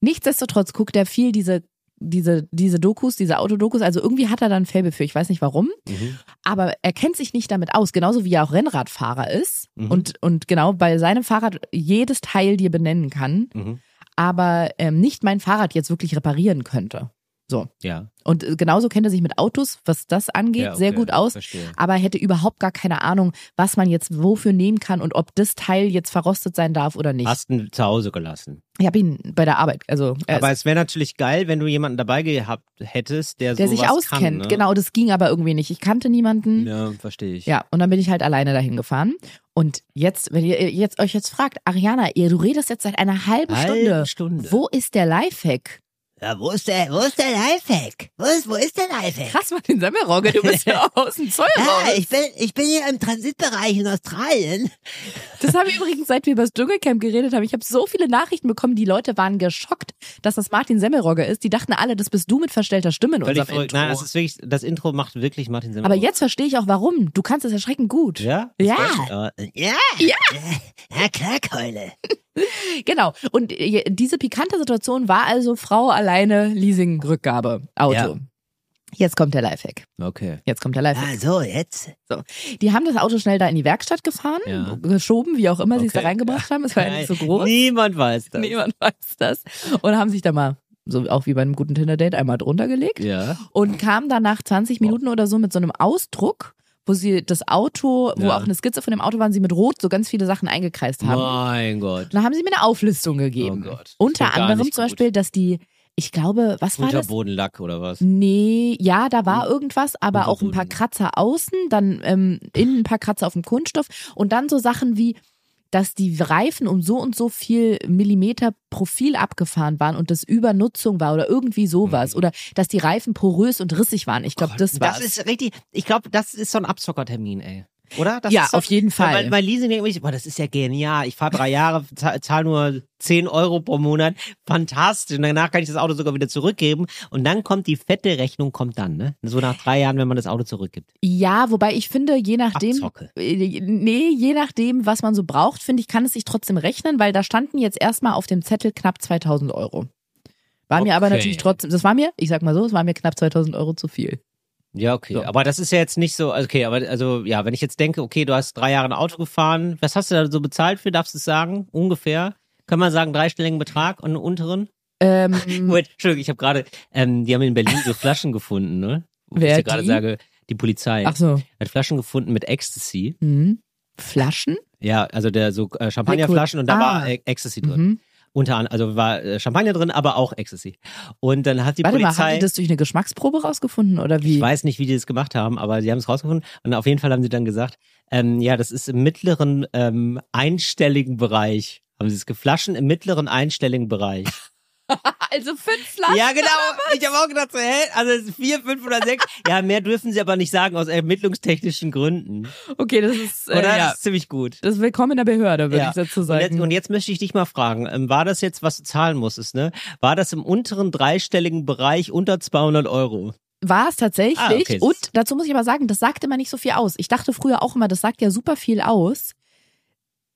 Nichtsdestotrotz guckt er viel diese diese, diese Dokus, diese Autodokus, also irgendwie hat er dann ein Faible für, ich weiß nicht warum, Mhm. aber er kennt sich nicht damit aus, genauso wie er auch Rennradfahrer ist Mhm. und, und genau bei seinem Fahrrad jedes Teil dir benennen kann, Mhm. aber ähm, nicht mein Fahrrad jetzt wirklich reparieren könnte. So. Ja. Und äh, genauso kennt er sich mit Autos, was das angeht, ja okay. sehr gut aus. Verstehe. Aber hätte überhaupt gar keine Ahnung, was man jetzt wofür nehmen kann und ob das Teil jetzt verrostet sein darf oder nicht. Hast ihn zu Hause gelassen. Ich habe ihn bei der Arbeit, also er Aber es wäre natürlich geil, wenn du jemanden dabei gehabt hättest, der, der sich auskennt. Kann, ne? Genau, das ging aber irgendwie nicht. Ich kannte niemanden. Ja, verstehe ich. Ja, und dann bin ich halt alleine dahin gefahren. Und jetzt, wenn ihr jetzt euch jetzt fragt, Ariana, ihr, du redest jetzt seit einer halben Stunde. Halbe Stunde. Wo ist der Lifehack? Ja, wo ist der, wo ist der Lifehack? Wo ist, wo ist der Lifehack? Krass, Martin Semmelrogge, du bist [LAUGHS] ja aus dem Zoll Ja, raus. ich bin, ich bin hier im Transitbereich in Australien. Das haben wir übrigens, seit wir über das Dschungelcamp geredet haben. Ich habe so viele Nachrichten bekommen, die Leute waren geschockt, dass das Martin Semmelrogge ist. Die dachten alle, das bist du mit verstellter Stimme in Völlig unserem. Intro. Nein, das ist wirklich, das Intro macht wirklich Martin Semmelrogge. Aber jetzt verstehe ich auch warum. Du kannst es erschreckend gut. Ja? Ja. Ja. Ja, Ja. ja klar, Keule. [LAUGHS] Genau. Und äh, diese pikante Situation war also Frau alleine Leasing-Rückgabe, Auto. Ja. Jetzt kommt der Lifehack. Okay. Jetzt kommt der Lifehack. Ah, so, jetzt. Die haben das Auto schnell da in die Werkstatt gefahren, Ja. geschoben, wie auch immer sie es da Okay. reingebracht haben. Es war ja nicht so groß. Niemand weiß das. Niemand weiß das. Und haben sich da mal, so auch wie bei einem guten Tinder-Date, einmal drunter gelegt Ja. und kam dann nach 20 Minuten oder so mit so einem Ausdruck, wo sie das Auto, wo Ja. auch eine Skizze von dem Auto waren, sie mit Rot so ganz viele Sachen eingekreist haben. Mein Gott. Dann haben sie mir eine Auflistung gegeben. Oh Gott. Unter anderem zum gut. Beispiel, dass die, ich glaube, was war das? Unterbodenlack oder was? Nee, ja, da war irgendwas, aber auch ein paar. Kratzer außen, dann ähm, innen ein paar Kratzer auf dem Kunststoff und dann so Sachen wie, dass die Reifen um so und so viel Millimeter Profil abgefahren waren und das Übernutzung war oder irgendwie sowas oder dass die Reifen porös und rissig waren. Ich glaube, das war's. Das ist richtig, ich glaube, das ist so ein Abzockertermin, ey. Oder? Das Ja, ist so, auf jeden Fall. Weil, weil Leasing denkt mich, boah, das ist ja genial. Ich fahre drei Jahre, zahl, zahl nur 10 Euro pro Monat. Fantastisch. Und danach kann ich das Auto sogar wieder zurückgeben. Und dann kommt die fette Rechnung, kommt dann, ne? So nach drei Jahren, wenn man das Auto zurückgibt. ja, wobei ich finde, je nachdem, Abzocke. äh, nee, je nachdem, was man so braucht, finde ich, kann es sich trotzdem rechnen, weil da standen jetzt erstmal auf dem Zettel knapp 2000 Euro. War mir aber Okay. natürlich trotzdem, das war mir, ich sag mal so, es war mir knapp 2000 Euro zu viel. Ja, okay. So. Aber das ist ja jetzt nicht so, okay, aber also, ja, wenn ich jetzt denke, okay, du hast drei Jahre ein Auto gefahren, was hast du da so bezahlt für, darfst du es sagen? Ungefähr? Kann man sagen, dreistelligen Betrag und einen unteren? Ähm, [LAUGHS] Moment, Entschuldigung, ich habe gerade, ähm, die haben in Berlin so Flaschen gefunden, ne? Wo Wer ich gerade die? sage, die Polizei ach so. hat Flaschen gefunden mit Ecstasy. Mhm. Flaschen? Ja, also der so äh, Champagnerflaschen und da Ah. war äh, Ecstasy drin. Mhm. Unter anderem, also war äh, Champagner drin, aber auch Ecstasy. Und dann hat die Warte mal, haben Polizei, die das durch eine Geschmacksprobe rausgefunden oder wie? ich weiß nicht, wie die das gemacht haben, aber sie haben es rausgefunden und auf jeden Fall haben sie dann gesagt, ähm, ja, das ist im mittleren ähm, einstelligen Bereich. Haben sie es geflaschen im mittleren einstelligen Bereich. Also fünf Flaschen. Ja, genau. Ich habe auch gedacht, so, hä? Also vier, fünf oder sechs. Ja, mehr dürfen sie aber nicht sagen aus ermittlungstechnischen Gründen. Okay, das ist, Oder? äh, ja. Das ist ziemlich gut. Das ist willkommen in der Behörde, würde Ja. ich dazu Und jetzt, sagen. und jetzt möchte ich dich mal fragen, ähm, war das jetzt, was du zahlen musstest, ne? War das im unteren dreistelligen Bereich unter 200 Euro? War es tatsächlich. Ah, okay. Und dazu muss ich aber sagen, das sagt immer nicht so viel aus. Ich dachte früher auch immer, das sagt ja super viel aus.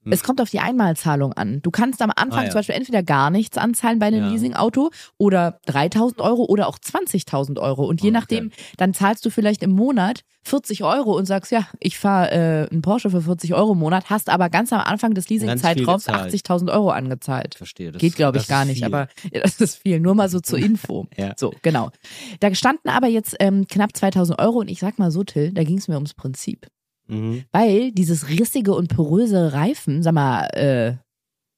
Hm. Es kommt auf die Einmalzahlung an. Du kannst am Anfang Ah, ja. zum Beispiel entweder gar nichts anzahlen bei einem Ja. Leasingauto oder 3000 Euro oder auch 20.000 Euro. Und je Okay. nachdem, dann zahlst du vielleicht im Monat 40 Euro und sagst, ja, ich fahre äh, einen Porsche für 40 Euro im Monat, hast aber ganz am Anfang des Leasingzeitraums gezahlt. 80.000 Euro angezahlt. Verstehe. Das, Geht, glaube ich, gar nicht, viel. aber ja, [LAUGHS] das ist viel. Nur mal so zur [LAUGHS] Info. Ja. So, genau. Da standen aber jetzt ähm, knapp 2000 Euro und ich sag mal so, Till, da ging es mir ums Prinzip. Mhm. Weil dieses rissige und poröse Reifen, sag mal, äh,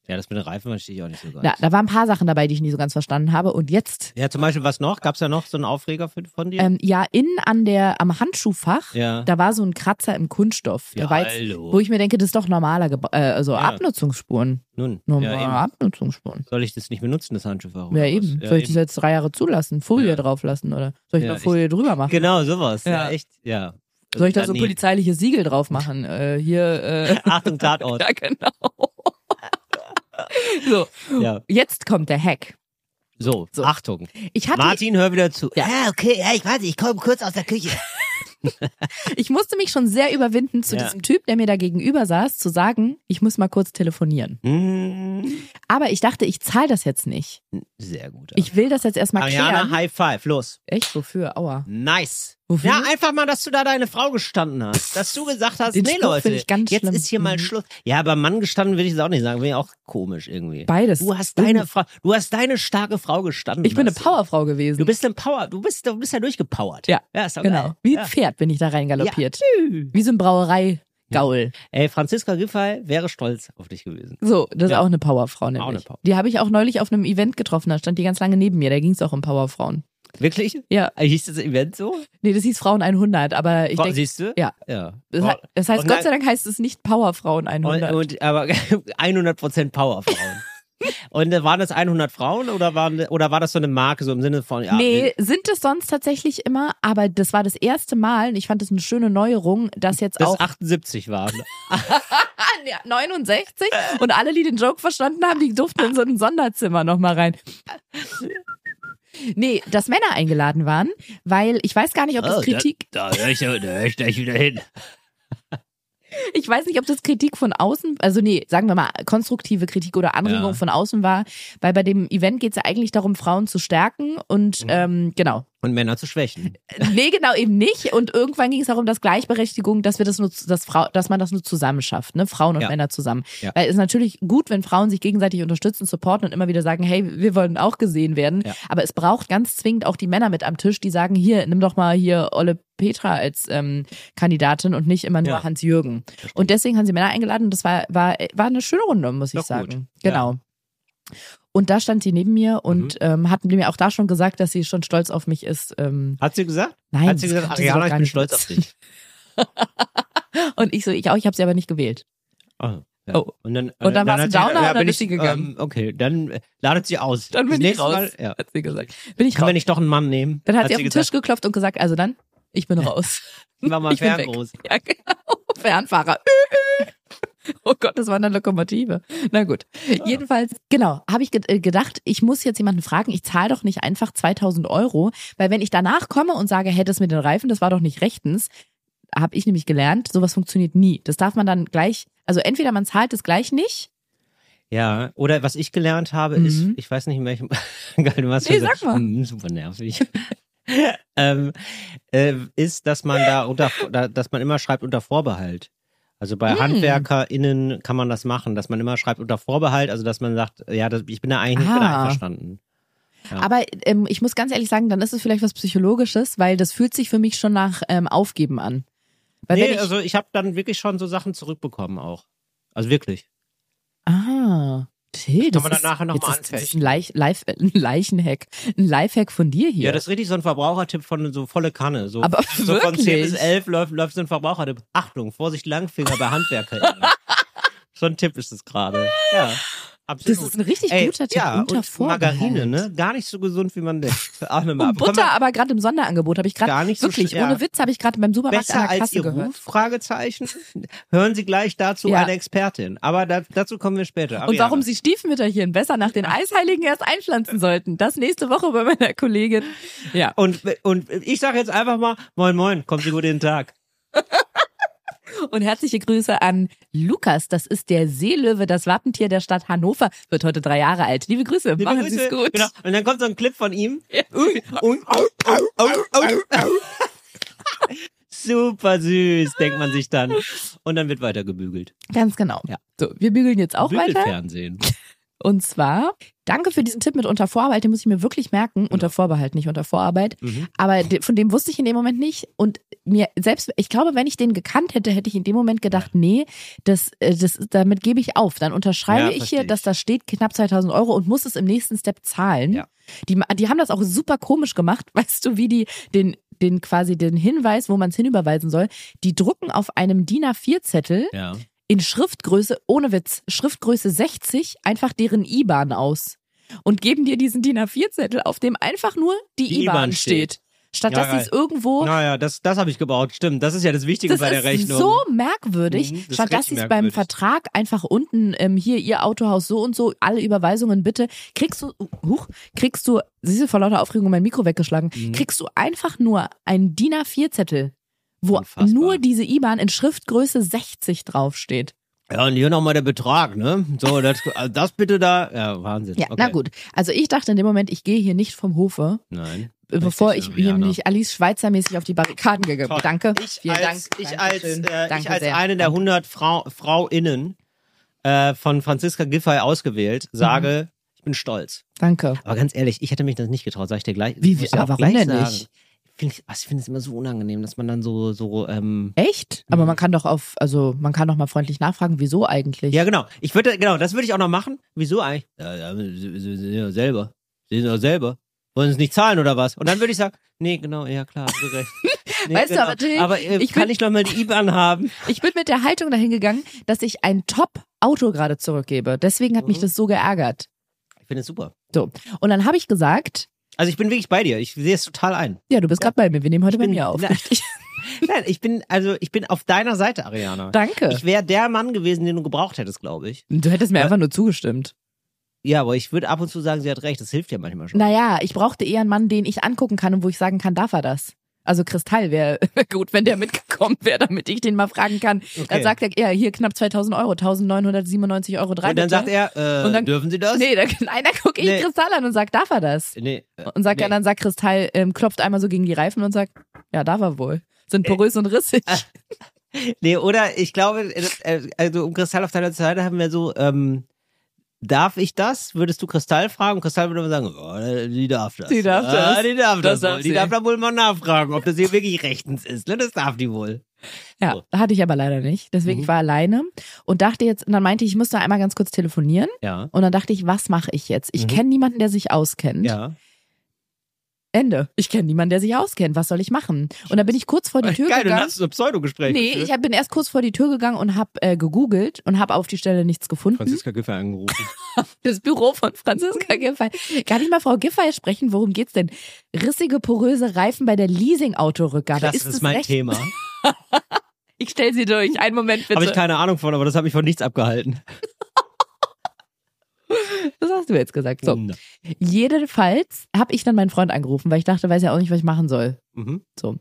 Ja, das mit den Reifen verstehe ich auch nicht so ganz. da, da waren ein paar Sachen dabei, die ich nicht so ganz verstanden habe. Und jetzt, Ja, zum Beispiel was noch? Gab es da noch so einen Aufreger für, von dir? ähm, ja, innen an der, am Handschuhfach, ja. da war so ein Kratzer im Kunststoff. ja, jetzt, hallo. wo ich mir denke, das ist doch normaler, Gebra äh, also Ja. Abnutzungsspuren. Nun, Normale ja, eben. Abnutzungsspuren. Soll ich das nicht benutzen, das Handschuh? Warum? Ja, eben. Soll ich das jetzt drei Jahre zulassen? Folie Ja. drauf lassen oder soll ich Ja, noch Folie drüber machen? Genau, sowas. Ja, Ja. echt. Ja. Soll ich da so polizeiliches Siegel drauf machen? Äh, hier, äh, [LAUGHS] Achtung, Tatort. [LAUGHS] ja, genau. so, Ja. jetzt kommt der Hack. So, So. Achtung. Martin, hör wieder zu. Ja. Ah, okay, ja, ich warte, ich komme kurz aus der Küche. ich musste mich schon sehr überwinden, zu Ja. diesem Typ, der mir da gegenüber saß, zu sagen, ich muss mal kurz telefonieren. Hm, Aber ich dachte, ich zahle das jetzt nicht. Sehr gut. Ich will das jetzt erstmal Ariana, klären. High Five, los. Echt? Wofür? Aua. Nice. Wofür? Ja, einfach mal, dass du da deine Frau gestanden hast. Dass du gesagt hast, Den nee, Spruch Leute, finde ich ganz jetzt schlimm. ist hier mal Mhm. Schluss. Ja, aber Mann gestanden will ich es auch nicht sagen. Wäre auch komisch irgendwie. Beides. Du hast deine Frau, du hast deine starke Frau gestanden. Ich bin eine du. Powerfrau gewesen. Du bist ein Power, du bist, du bist ja durchgepowert. Ja, ja ist doch genau. geil. Wie ein ja. Pferd bin ich da reingaloppiert. Wie so ein Brauerei-Gaul. Ey, Franziska Giffey wäre stolz auf dich gewesen. So, das ist Ja. auch eine Powerfrau nämlich. Auch eine Power- Die habe ich auch neulich auf einem Event getroffen, da stand die ganz lange neben mir, da ging es auch um Powerfrauen. Wirklich? Ja, Hieß das Event so? nee, das hieß Frauen 100, aber ich denke, Siehst du? ja. Ja. das, he- das heißt, Gott sei Dank heißt es nicht Powerfrauen 100. Und, und, aber [LAUGHS] 100% Powerfrauen. Und äh, waren das 100 Frauen oder, waren, oder war das so eine Marke, so im Sinne von, ja, nee, sind es sonst tatsächlich immer, aber das war das erste Mal, und ich fand das eine schöne Neuerung, dass jetzt das auch 78 waren. [LAUGHS] ja, 69 und alle, die den Joke verstanden haben, die durften in so ein Sonderzimmer nochmal rein. Nee, dass Männer eingeladen waren, weil ich weiß gar nicht, ob das Oh, Kritik, Da, da höre ich, da hör ich gleich wieder hin. Ich weiß nicht, ob das Kritik von außen, also nee, sagen wir mal, konstruktive Kritik oder Anregung Ja. von außen war, weil bei dem Event geht es ja eigentlich darum, Frauen zu stärken und Mhm. ähm, genau. Und Männer zu schwächen. [LAUGHS] Nee, genau eben nicht. Und irgendwann ging es darum, dass Gleichberechtigung, dass wir das nur, dass Frau, dass man das nur zusammen schafft, ne? Frauen und Ja. Männer zusammen. Ja. Weil es ist natürlich gut, wenn Frauen sich gegenseitig unterstützen, supporten und immer wieder sagen, hey, wir wollen auch gesehen werden. Ja. Aber es braucht ganz zwingend auch die Männer mit am Tisch, die sagen, hier, nimm doch mal hier Olle Petra als ähm, Kandidatin und nicht immer nur Ja. Hans-Jürgen. Und deswegen haben sie Männer eingeladen und das war, war, war eine schöne Runde, muss ich Doch gut. sagen. Ja. Und da stand sie neben mir und ähm, hat mir auch da schon gesagt, dass sie schon stolz auf mich ist. Ähm, Hat sie gesagt? Nein, Hat sie gesagt, sie Ariana, ich bin stolz auf dich. [LAUGHS] Und ich so, ich auch, ich habe sie aber nicht gewählt. Oh, ja. Oh. Und dann, Und dann war's hat ein sie- Downer ja, und dann ist sie ich, gegangen. Ähm, okay, dann äh, ladet sie aus. Dann bin ich raus, Mal, ja. hat sie gesagt. Bin ich wir raus. nicht doch einen Mann nehmen? Dann hat, sie auf den gesagt, Tisch geklopft und gesagt, also dann, ich bin [LAUGHS] raus. Mach mal ich. Ferngroß. Ja, genau. Fernfahrer. [LAUGHS] Oh Gott, das war eine Lokomotive. Na gut. Jedenfalls, genau, habe ich ge äh, gedacht, ich muss jetzt jemanden fragen, ich zahle doch nicht einfach 2000 Euro, weil wenn ich danach komme und sage, hey, das mit den Reifen, das war doch nicht rechtens, habe ich nämlich gelernt, sowas funktioniert nie. Das darf man dann gleich, also entweder man zahlt es gleich nicht, Ja, oder was ich gelernt habe, Mhm. ist, ich weiß nicht in welchem, [LAUGHS] geil, hast Nee, sag mal. Mm, [LAUGHS] super nervig. [LAUGHS] ähm, äh, ist, dass man da unter, da, dass man immer schreibt unter Vorbehalt. Also bei Hm. HandwerkerInnen kann man das machen, dass man immer schreibt unter Vorbehalt, also dass man sagt, ja, das, ich bin da eigentlich nicht mit Ah. einverstanden. Ja. Aber ähm, ich muss ganz ehrlich sagen, dann ist es vielleicht was Psychologisches, weil das fühlt sich für mich schon nach ähm, Aufgeben an. Weil nee, ich, also ich habe dann wirklich schon so Sachen zurückbekommen auch. Also wirklich. ah, Till, das, man dann nachher noch jetzt mal ist, das ist ein, Leich, Leif, ein Leichenhack, ein Lifehack von dir hier. Ja, das ist richtig so ein Verbrauchertipp von so volle Kanne. So, Aber so von 10 bis wirklich? 11 läuft, läuft so ein Verbrauchertipp. Achtung, Vorsicht, Langfinger bei HandwerkerInnen. [LAUGHS] so ein Tipp ist es gerade. Ja. Absolut. Das ist ein richtig Ey, guter Tipp. ja, unter und Vorbehalt. Margarine, ne? Gar nicht so gesund, wie man denkt. [LAUGHS] Und Butter, aber gerade im Sonderangebot habe ich Gar gerade nicht so wirklich ja. ohne Witz habe ich gerade beim Supermarkt Besser an der als Kasse ihr gehört. Ruf? Fragezeichen. Hören Sie gleich dazu Ja. eine Expertin. Aber da, dazu kommen wir später. Und Ariane. warum sie Stiefmütterchen besser nach den Eisheiligen erst einpflanzen sollten. Das nächste Woche bei meiner Kollegin. Ja. Und, und ich sage jetzt einfach mal, moin moin, kommen Sie gut in den Tag. [LAUGHS] Und herzliche Grüße an Lukas. Das ist der Seelöwe, das Wappentier der Stadt Hannover. Wird heute drei Jahre alt. Liebe Grüße. Liebe Machen Grüße. Sie es gut. Genau. Und dann kommt so ein Clip von ihm. Und, und, au, au, au, au. Super süß, denkt man sich dann. Und dann wird weiter gebügelt. Ganz genau. Ja. So, wir bügeln jetzt auch weiter. Bügelfernsehen. Und zwar, danke für diesen Tipp mit unter Vorarbeit, den muss ich mir wirklich merken. Unter Vorbehalt, nicht unter Vorarbeit. Mhm. Aber von dem wusste ich in dem Moment nicht. Und mir selbst, ich glaube, wenn ich den gekannt hätte, hätte ich in dem Moment gedacht, nee, das, äh, das, damit gebe ich auf. Dann unterschreibe Ja, ich hier, dass da steht knapp 2000 Euro und muss es im nächsten Step zahlen. Ja. Die, die haben das auch super komisch gemacht. [LAUGHS] Weißt du, wie die den, den quasi den Hinweis, wo man es hinüberweisen soll, die drucken auf einem DIN A4-Zettel Ja. In Schriftgröße, ohne Witz, Schriftgröße 60, einfach deren IBAN aus. Und geben dir diesen DIN A4-Zettel, auf dem einfach nur die, Die IBAN, IBAN steht. steht. Statt Ja, dass sie es irgendwo. Naja, das, das habe ich gebraucht. Stimmt, das ist ja das Wichtige Das bei der ist Rechnung. so merkwürdig, Mhm, das ist statt dass sie es beim. Vertrag einfach unten ähm, hier ihr Autohaus so und so alle Überweisungen bitte kriegst du huch, kriegst du siehst du vor lauter Aufregung mein Mikro weggeschlagen Mhm. kriegst du einfach nur einen DIN A4 Zettel wo Unfassbar. nur diese IBAN in Schriftgröße 60 draufsteht. Ja, und hier nochmal der Betrag, ne? So, das, [LAUGHS] also das bitte da. Ja, Wahnsinn. Ja, okay. na gut. Also ich dachte in dem Moment, ich gehe hier nicht vom Hofe, Nein. bevor ich Richtig, hier nämlich Alice Schweizer mäßig auf die Barrikaden gehe. Toll. Danke. Ich Vielen als, Dank. Ich als, äh, ich als sehr. eine der 100 Frau, FrauInnen äh, von Franziska Giffey ausgewählt sage, ich bin stolz. Danke. Aber ganz ehrlich, ich hätte mich das nicht getraut, sag ich dir gleich. Wie- aber warum denn sagen. Nicht? Ich finde ich finde es immer so unangenehm, dass man dann so, so, ähm, Echt? Aber man kann doch auf, also man kann doch mal freundlich nachfragen, wieso eigentlich? ja genau. Ich würde, genau, das würde ich auch noch machen. Wieso eigentlich? Ja, ja, Sie, sehen ja selber. Sie sehen ja selber. Wollen Sie es nicht zahlen oder was? Und dann würde ich sagen, nee, genau, ja klar, hast du recht. [LAUGHS] Nee, Weißt du, genau. aber Till, aber äh, ich kann bin- ich noch mal die IBAN haben? [LAUGHS] Ich bin mit der Haltung dahin gegangen, dass ich ein Top-Auto gerade zurückgebe. Deswegen hat mich Mhm. das so geärgert. Ich finde es super. So. Und dann habe ich gesagt, Also ich bin wirklich bei dir. Ich sehe es total ein. ja, du bist gerade bei mir, wir nehmen heute bei bin- mir auf. Na-. [LAUGHS] Nein, ich bin, also ich bin auf deiner Seite, Ariana. Danke. Ich wäre der Mann gewesen, den du gebraucht hättest, glaube ich. du hättest mir Ja. einfach nur zugestimmt. Ja, aber ich würde ab und zu sagen, sie hat recht. Das hilft ja manchmal schon. Naja, ich brauchte eher einen Mann, den ich angucken kann und wo ich sagen kann, darf er das? Also Kristall wäre [LAUGHS] gut, wenn der mitgekommen wäre, damit ich den mal fragen kann. Dann Okay. sagt er, ja, hier knapp 2000 Euro, 1997 Euro drei. Und dann bitte. sagt er, äh, Und dann- dürfen Sie das? Nee, dann, [LAUGHS] nein, dann gucke ich Nee. Kristall an und sag, darf er das? Nee. äh, Und sagt nee. ja, dann sagt Kristall, ähm, klopft einmal so gegen die Reifen und sagt, ja, darf er wohl. Sind porös und rissig. [LAUGHS] Nee, oder ich glaube, äh, also um Kristall auf deiner Seite haben wir so, ähm, darf ich das? Würdest du Kristall fragen? Kristall würde sagen, oh, die darf das. Die darf ah, das. Die darf Das das, darf. Die darf da wohl mal nachfragen, ob das hier wirklich rechtens ist. Ne? Das darf die wohl. Ja, So. hatte ich aber leider nicht. Deswegen Mhm. ich war alleine und dachte jetzt, und dann meinte ich, ich müsste einmal ganz kurz telefonieren. Ja. Und dann dachte ich, was mache ich jetzt? Ich Mhm. kenne niemanden, der sich auskennt. Ja. Ende. Ich kenne niemanden, der sich auskennt. Was soll ich machen? Und dann bin ich kurz vor die Tür Geil, du gegangen. hast so ein Pseudogespräch. Nee, ich hab, bin erst kurz vor die Tür gegangen und habe äh, gegoogelt und habe auf die Stelle nichts gefunden. Franziska Giffey angerufen. [LAUGHS] Das Büro von Franziska Giffey. Kann ich mal Frau Giffey sprechen? Worum geht's denn? Rissige, poröse Reifen bei der Leasing-Autorückgabe. Das ist ist, mein recht? Thema. [LAUGHS] Ich stell sie durch. Einen Moment bitte. Habe ich keine Ahnung von, aber das hat mich von nichts abgehalten. [LAUGHS] das hast du jetzt gesagt. So. Jedenfalls habe ich dann meinen Freund angerufen, weil ich dachte, weiß ja auch nicht, was ich machen soll. Mhm. So.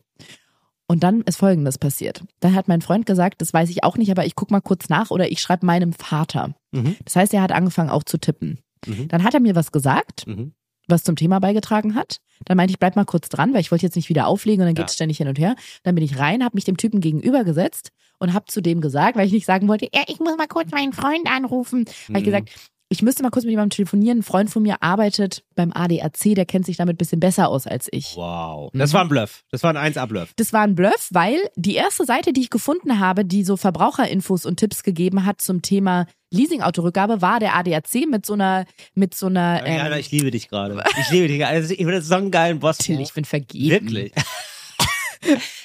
Und dann ist Folgendes passiert. Dann hat mein Freund gesagt, das weiß ich auch nicht, aber ich guck mal kurz nach oder ich schreibe meinem Vater. Mhm. Das heißt, er hat angefangen auch zu tippen. Mhm. Dann hat er mir was gesagt, Mhm. was zum Thema beigetragen hat. Dann meinte ich, bleib mal kurz dran, weil ich wollte jetzt nicht wieder auflegen und dann Ja. geht es ständig hin und her. Dann bin ich rein, habe mich dem Typen gegenübergesetzt und habe zu dem gesagt, weil ich nicht sagen wollte, ja, ich muss mal kurz meinen Freund anrufen. Habe ich Mhm. gesagt, ich müsste mal kurz mit jemandem telefonieren. Ein Freund von mir arbeitet beim ADAC, der kennt sich damit ein bisschen besser aus als ich. Wow. Das Mhm. war ein Bluff. Das war ein 1A-Bluff. Das war ein Bluff, weil die erste Seite, die ich gefunden habe, die so Verbraucherinfos und Tipps gegeben hat zum Thema Leasing-Autorückgabe, war der ADAC mit so einer, mit so einer, ähm, Ariana, ich liebe dich gerade. Ich liebe dich. Also, ich das so einen geilen Boss. Till, ich bin vergeben. Wirklich. [LAUGHS]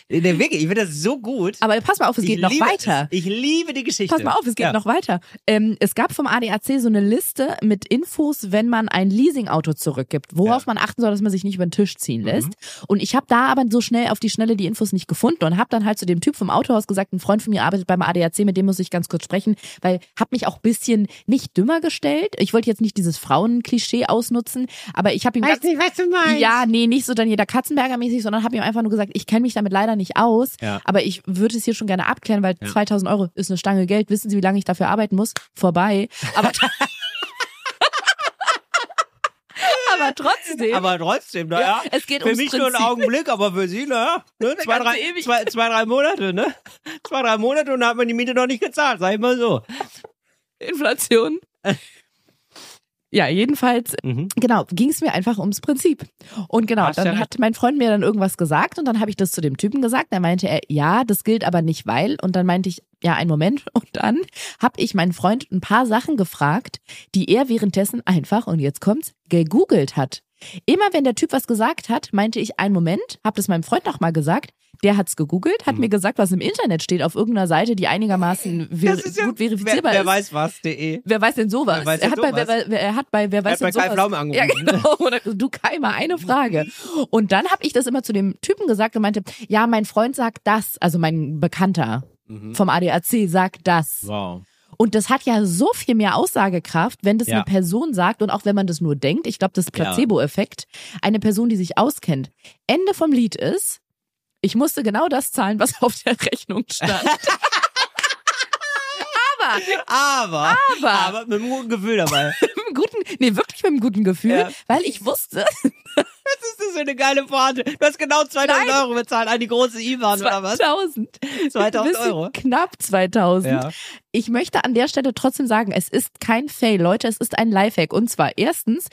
Nee, wirklich, ich finde das so gut. Aber pass mal auf, es geht ich noch liebe weiter. Ich liebe die Geschichte. Pass mal auf, es geht ja. noch weiter. Ähm, es gab vom ADAC so eine Liste mit Infos, wenn man ein Leasingauto zurückgibt, worauf Ja. man achten soll, dass man sich nicht über den Tisch ziehen lässt. Und ich habe da aber so schnell auf die Schnelle die Infos nicht gefunden und habe dann halt zu dem Typ vom Autohaus gesagt, ein Freund von mir arbeitet beim ADAC, mit dem muss ich ganz kurz sprechen, weil hab mich auch bisschen nicht dümmer gestellt. Ich wollte jetzt nicht dieses Frauenklischee ausnutzen, aber ich habe ihm ganz, nicht, was du meinst. ja, nee, nicht so Daniela Katzenberger mäßig, sondern habe ihm einfach nur gesagt, ich kenne mich damit leider nicht aus, Ja. aber ich würde es hier schon gerne abklären, weil Ja. 2000 Euro ist eine Stange Geld. Wissen Sie, wie lange ich dafür arbeiten muss? Vorbei. Aber, [LAUGHS] aber trotzdem. Aber trotzdem, naja. Ja, es geht für mich nur einen Prinzip. Augenblick, aber für Sie, naja. Ne? Zwei, drei, zwei, zwei, drei Monate, ne? Zwei, drei Monate und dann hat man die Miete noch nicht gezahlt, sag ich mal so. Inflation. [LAUGHS] Ja, jedenfalls, Mhm. genau, ging es mir einfach ums Prinzip. Und genau, Hast ja dann recht. hat mein Freund mir dann irgendwas gesagt und dann habe ich das zu dem Typen gesagt. Dann meinte er, ja, das gilt aber nicht, weil. Und dann meinte ich, ja, einen Moment. [LAUGHS] Und dann habe ich meinen Freund ein paar Sachen gefragt, die er währenddessen einfach, und jetzt kommt's, gegoogelt hat. Immer wenn der Typ was gesagt hat, meinte ich, einen Moment, habe das meinem Freund nochmal gesagt. Der hat's gegoogelt, Mhm. hat mir gesagt, was im Internet steht, auf irgendeiner Seite, die einigermaßen ver ja- gut verifizierbar wer, ist. wer weiß was.de. Wer weiß denn sowas? Wer weiß er, hat bei, wer, wer, er hat bei Wer weiß hat bei denn Kai sowas? Pflaume angerufen. Ja, genau. [LAUGHS] Oder Du Kai, mal eine Frage. Und dann habe ich das immer zu dem Typen gesagt und meinte, ja, mein Freund sagt das, also mein Bekannter vom ADAC sagt das. Wow. Und das hat ja so viel mehr Aussagekraft, wenn das Ja. eine Person sagt und auch wenn man das nur denkt. Ich glaube, das Placebo-Effekt. Eine Person, die sich auskennt. Ende vom Lied ist, ich musste genau das zahlen, was [LAUGHS] auf der Rechnung stand. aber, Aber, aber, aber mit einem guten Gefühl dabei. [LAUGHS] mit einem guten, nee, wirklich mit einem guten Gefühl, Ja. weil ich wusste, [LAUGHS] Das ist so eine geile Pointe. Du hast genau 2000 Nein. Euro bezahlt an die große IBAN oder was? 2000. 2000 Bisschen Euro. Knapp 2000. Ja. Ich möchte an der Stelle trotzdem sagen, es ist kein Fail, Leute, es ist ein Lifehack. Und zwar erstens,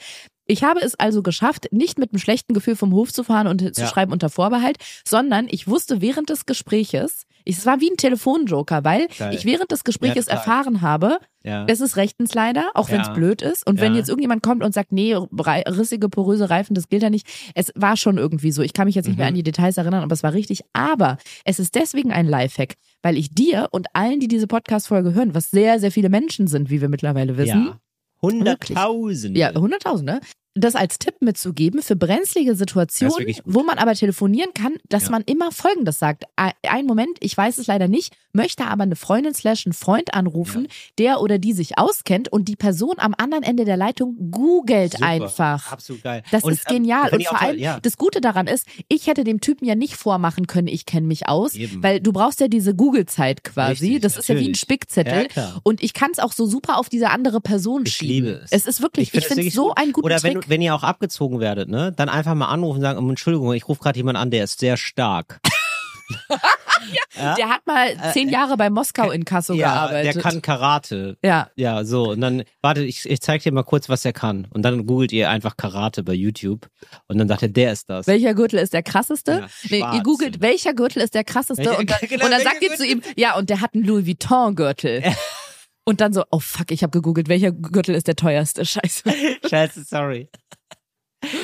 ich habe es also geschafft, nicht mit einem schlechten Gefühl vom Hof zu fahren und zu Ja. schreiben unter Vorbehalt, sondern ich wusste während des Gespräches, es war wie ein Telefonjoker, weil Geil. ich während des Gespräches Ja, erfahren habe, Ja. es ist rechtens leider, auch wenn es blöd ist. Und wenn jetzt irgendjemand kommt und sagt, nee, rissige, poröse Reifen, das gilt ja nicht. Es war schon irgendwie so. Ich kann mich jetzt nicht mehr Mhm. an die Details erinnern, aber es war richtig. Aber es ist deswegen ein Lifehack, weil ich dir und allen, die diese Podcast-Folge hören, was sehr, sehr viele Menschen sind, wie wir mittlerweile wissen. Ja. Hunderttausende. Ja, Hunderttausende. Das als Tipp mitzugeben für brenzlige Situationen, wo man aber telefonieren kann, dass Ja. man immer Folgendes sagt. Ein ein Moment, ich weiß es leider nicht, möchte aber eine Freundin slash einen Freund anrufen, der oder die sich auskennt und die Person am anderen Ende der Leitung googelt Super. einfach. Absolut geil. Das Und, ist ähm, genial. Und vor allem, ja. das Gute daran ist, ich hätte dem Typen ja nicht vormachen können, ich kenne mich aus, Eben. weil du brauchst ja diese Google-Zeit quasi. Richtig, das ist ja wie ein natürlich. Spickzettel. Ja, und ich kann es auch so super auf diese andere Person Ich schieben. liebe es. Es ist wirklich, ich es finde wirklich so gut. einen guten Oder wenn, Trick. Wenn ihr auch abgezogen werdet, ne, dann einfach mal anrufen und sagen, um, Entschuldigung, ich rufe gerade jemanden an, der ist sehr stark. [LAUGHS] ja, Der hat mal zehn Jahre bei Moskau in Kasso Äh, ja, gearbeitet. der kann Karate. ja. Ja, so. Und dann, warte, ich, ich zeig dir mal kurz, was er kann. Und dann googelt ihr einfach Karate bei YouTube. Und dann sagt er, der ist das. Welcher Gürtel ist der krasseste? Ja, nee, ihr googelt, welcher Gürtel ist der krasseste? Welcher- und dann, [LAUGHS] genau, und dann sagt ihr zu ihm, ja, und der hat einen Louis Vuitton-Gürtel. [LAUGHS] und dann so, oh fuck, ich habe gegoogelt, welcher Gürtel ist der teuerste? [LAUGHS] Scheiße. Scheiße, sorry.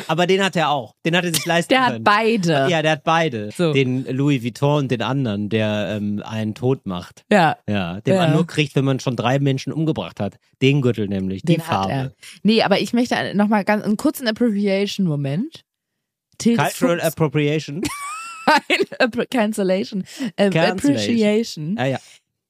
Aber den hat er auch. Den hat er sich leisten Der hat können. beide. Ja, der hat beide. So. Den Louis Vuitton und den anderen, der ähm, einen tot macht. Ja. Ja, den Ja. man nur kriegt, wenn man schon drei Menschen umgebracht hat. Den Gürtel nämlich, die Den Farbe. hat er. Nee, aber ich möchte nochmal ganz einen kurzen Appropriation-Moment. Cultural Appropriation. [LAUGHS] Cancellation. Äh, Cancellation. Appreciation. Ah ja,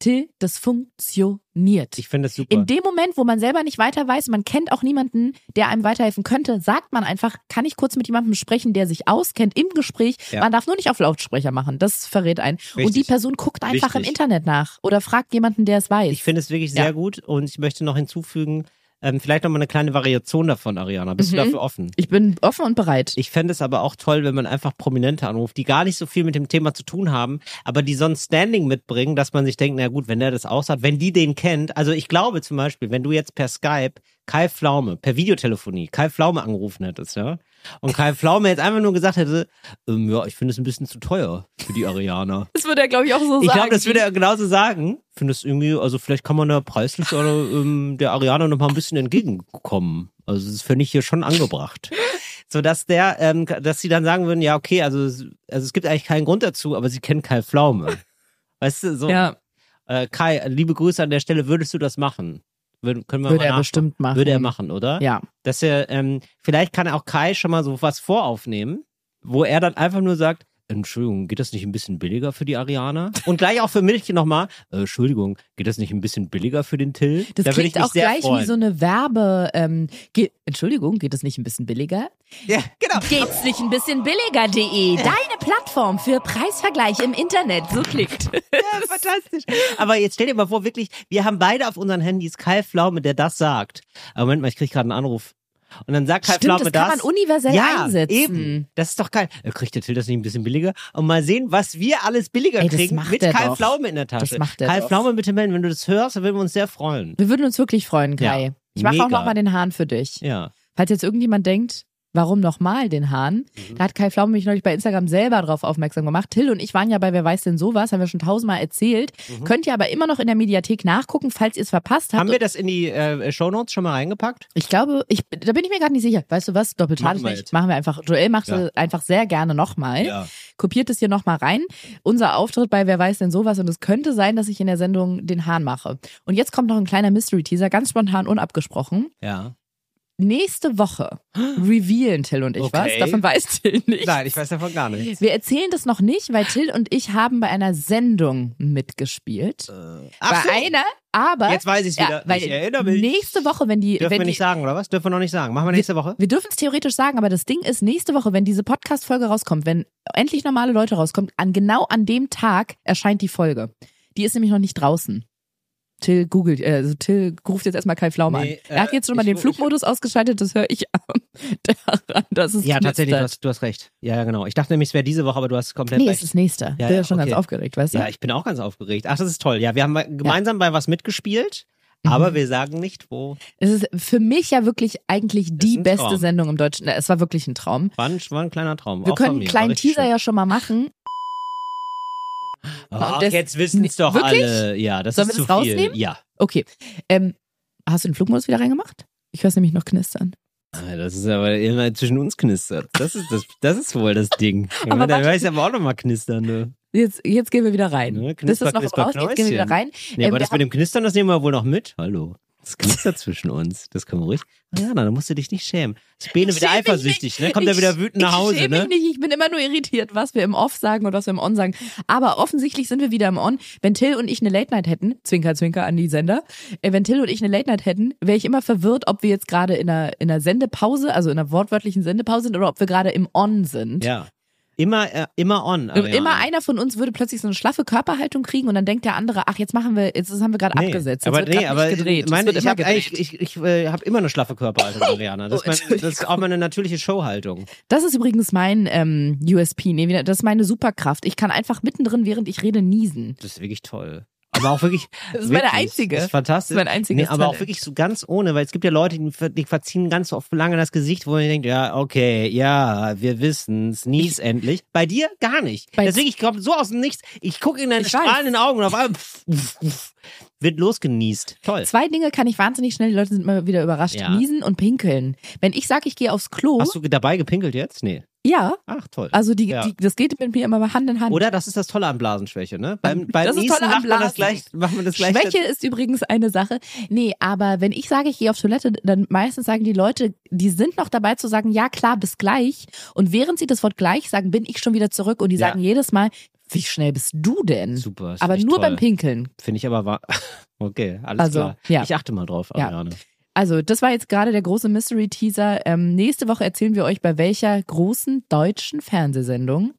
Till, das funktioniert. ich finde das super. In dem Moment, wo man selber nicht weiter weiß, man kennt auch niemanden, der einem weiterhelfen könnte, sagt man einfach, kann ich kurz mit jemandem sprechen, der sich auskennt im Gespräch. Ja. Man darf nur nicht auf Lautsprecher machen, das verrät einen. Und die Richtig. Person guckt einfach im Wichtig. Internet nach oder fragt jemanden, der es weiß. Ich finde es wirklich Ja. sehr gut und ich möchte noch hinzufügen, ähm, vielleicht noch mal eine kleine Variation davon, Ariana. Bist du Mhm. dafür offen? ich bin offen und bereit. Ich fände es aber auch toll, wenn man einfach Prominente anruft, die gar nicht so viel mit dem Thema zu tun haben, aber die so ein Standing mitbringen, dass man sich denkt, na gut, wenn der das aus hat, wenn die den kennt. Also ich glaube zum Beispiel, wenn du jetzt per Skype Kai Pflaume, per Videotelefonie Kai Pflaume angerufen hättest, ja, und Kai Pflaume jetzt einfach nur gesagt hätte, ähm, ja, ich finde es ein bisschen zu teuer für die Ariana. [LAUGHS] Das würde er, glaube ich, auch so Ich sagen. glaube, das würde er genauso sagen. Ich finde es irgendwie, also vielleicht kann man da preislich oder, ähm, der Ariana noch mal ein bisschen entgegenkommen. Also das finde ich hier schon angebracht. so dass der, ähm, dass sie dann sagen würden, ja okay, also, also es gibt eigentlich keinen Grund dazu, aber sie kennen Kai Pflaume. Weißt du, so. Ja, Äh, Kai, liebe Grüße an der Stelle, würdest du das machen? Würden, können wir würde mal er bestimmt machen. Würde er machen, oder? Ja. Dass er, ähm, vielleicht kann auch Kai schon mal so was voraufnehmen, wo er dann einfach nur sagt, Entschuldigung, geht das nicht ein bisschen billiger für die Ariana? Und gleich auch für Milch nochmal, äh, Entschuldigung, geht das nicht ein bisschen billiger für den Till? Das da würde ich klingt auch sehr gleich freuen. wie so eine Werbe. Ähm, ge Entschuldigung, geht es nicht ein bisschen billiger? Ja, genau. Geht's nicht ein bisschen billiger.de? Deine Plattform für Preisvergleich im Internet. So klingt. Ja, fantastisch. Aber jetzt stell dir mal vor, wirklich, wir haben beide auf unseren Handys Kai Pflaume, der das sagt. Aber Moment mal, ich krieg gerade einen Anruf. Und dann sagt Kai Stimmt, Pflaume das kann man universell ja, einsetzen. Eben. Das ist doch geil. Kriegt der Till das nicht ein bisschen billiger? Und mal sehen, was wir alles billiger Ey, kriegen mit Kai doch. Pflaume in der Tasche. Das macht er Kai doch. Pflaume, bitte melden. Wenn du das hörst, dann würden wir uns sehr freuen. Wir würden uns wirklich freuen, Kai. Ja, ich mache auch mega. noch mal den Hahn für dich. Ja. Falls jetzt irgendjemand denkt, warum nochmal den Hahn? Mhm. Da hat Kai Pflaume mich neulich bei Instagram selber drauf aufmerksam gemacht. Till und ich waren ja bei Wer weiß denn sowas, haben wir schon tausendmal erzählt. Könnt ihr aber immer noch in der Mediathek nachgucken, falls ihr es verpasst habt. Mhm. Haben wir das in die äh, Shownotes schon mal reingepackt? Ich glaube, ich, da bin ich mir gerade nicht sicher. Weißt du was? Doppelt Machen wir nicht. jetzt. Machen wir einfach. Joel macht Ja. es einfach sehr gerne nochmal. Kopiert es hier nochmal rein. Unser Auftritt bei Wer weiß denn sowas und es könnte sein, dass ich in der Sendung den Hahn mache. Und jetzt kommt noch ein kleiner Mystery-Teaser, ganz spontan, unabgesprochen. Ja. Nächste Woche revealen Till und ich Okay. was. Davon weiß Till nicht. Nein, ich weiß davon gar nichts. Wir erzählen das noch nicht, weil Till und ich haben bei einer Sendung mitgespielt. Ach bei so. einer, aber Jetzt weiß ich's ja, wieder. weil Ich erinnere mich. nächste Woche, wenn die, Dürfen wenn wir die nicht sagen, oder was? Dürfen wir noch nicht sagen. Machen wir nächste Woche? wir dürfen es theoretisch sagen, aber das Ding ist, nächste Woche, wenn diese Podcast-Folge rauskommt, wenn endlich normale Leute rauskommt, an genau an dem Tag erscheint die Folge. Die ist nämlich noch nicht draußen. Till googelt, äh, also Till ruft jetzt erstmal Kai Pflaume Nee, an. Er hat äh, jetzt schon mal ich- den Flugmodus ausgeschaltet, das höre ich [LAUGHS] daran, dass es Ja, tatsächlich, du knistert. hast, du hast recht. Ja, ja, genau. Ich dachte nämlich, es wäre diese Woche, aber du hast komplett Nee, es recht. ist nächster. Ja, ich bin ja, ja schon ganz okay. aufgeregt, weißt du? Ja, ich bin auch ganz aufgeregt. Ach, das ist toll. Ja, wir haben gemeinsam bei was mitgespielt, Mhm. aber wir sagen nicht, wo. Es ist für mich ja wirklich eigentlich die beste. Sendung im Deutschen. Es war wirklich ein Traum. War ein, war ein kleiner Traum. Wir auch können einen kleinen Teaser schön. ja schon mal machen. Ach, Das- jetzt wissen es doch Wirklich? alle. Ja, das Sollen ist wir zu das viel. rausnehmen? Ja. Okay. Ähm, hast du den Flugmodus wieder reingemacht? Ich höre es nämlich noch knistern. Ah, Das ist aber immer zwischen uns knistert. Das ist das, das ist wohl das Ding. [LAUGHS] Aber da weiß ich aber auch noch mal knistern, ne? Jetzt, jetzt gehen wir wieder rein. Ne, das Knusper, ist noch Knusper, raus, jetzt gehen wir wieder rein. Nee, Ähm, aber das mit dem Knistern, das nehmen wir wohl noch mit. Hallo. Das knistert zwischen uns. Das können wir ruhig. Ja, da musst du dich nicht schämen. Ist Bene wieder eifersüchtig, nicht. ne? Kommt er wieder wütend nach Hause, ich schäme ne? mich nicht, ich bin immer nur irritiert, was wir im Off sagen und was wir im On sagen. Aber offensichtlich sind wir wieder im On. Wenn Till und ich eine Late Night hätten, Zwinker, Zwinker an die Sender, äh, wenn Till und ich eine Late Night hätten, wäre ich immer verwirrt, ob wir jetzt gerade in einer, in einer Sendepause, also in einer wortwörtlichen Sendepause sind oder ob wir gerade im On sind. Ja. Immer, äh, immer on. Ariane. Immer einer von uns würde plötzlich so eine schlaffe Körperhaltung kriegen und dann denkt der andere, ach, jetzt machen wir, jetzt das haben wir gerade Nee, abgesetzt. Jetzt aber nee, aber gedreht. Meine, ich habe ich, ich, ich äh, hab immer eine schlaffe Körperhaltung, Ariana. Das, Oh, ist mein, das ist auch meine natürliche Showhaltung. Das ist übrigens mein ähm, USP, nee, das ist meine Superkraft. Ich kann einfach mittendrin, während ich rede, niesen. Das ist wirklich toll. Aber auch wirklich. [LAUGHS] Das ist meine einzige. Das ist fantastisch. Das ist mein einziges Nee, aber auch Talent. wirklich so ganz ohne, weil es gibt ja Leute, die, ver- die verziehen ganz oft lange das Gesicht, wo man denkt, ja, okay, ja, wir wissen's, nies endlich. Bei dir gar nicht. Bei- Deswegen, ich komme so aus dem Nichts, ich gucke in deine strahlenden Augen und auf einmal pff, pff, pff, wird losgenießt. Toll. Zwei Dinge kann ich wahnsinnig schnell, die Leute sind immer wieder überrascht. Ja. Niesen und pinkeln. Wenn ich sage, ich gehe aufs Klo, Hast du dabei gepinkelt jetzt? Nee. Ja, Ach, toll. also die, Ja. die, das geht mit mir immer Hand in Hand. Oder das ist das Tolle an Blasenschwäche, ne? Beim, beim Das ist toll an man das Blasen. gleich, macht man das gleich. Schwäche ist übrigens eine Sache. Nee, aber wenn ich sage, ich gehe auf Toilette, dann meistens sagen die Leute, die sind noch dabei zu sagen, ja klar, bis gleich. Und während sie das Wort gleich sagen, bin ich schon wieder zurück und die Ja. sagen jedes Mal, wie schnell bist du denn? Super. aber nur toll. beim Pinkeln. Finde ich aber wahr. [LAUGHS] Okay, alles Also, klar. ja. Ich achte mal drauf, Ja. Also, das war jetzt gerade der große Mystery-Teaser. Ähm, nächste Woche erzählen wir euch, bei welcher großen deutschen Fernsehsendung.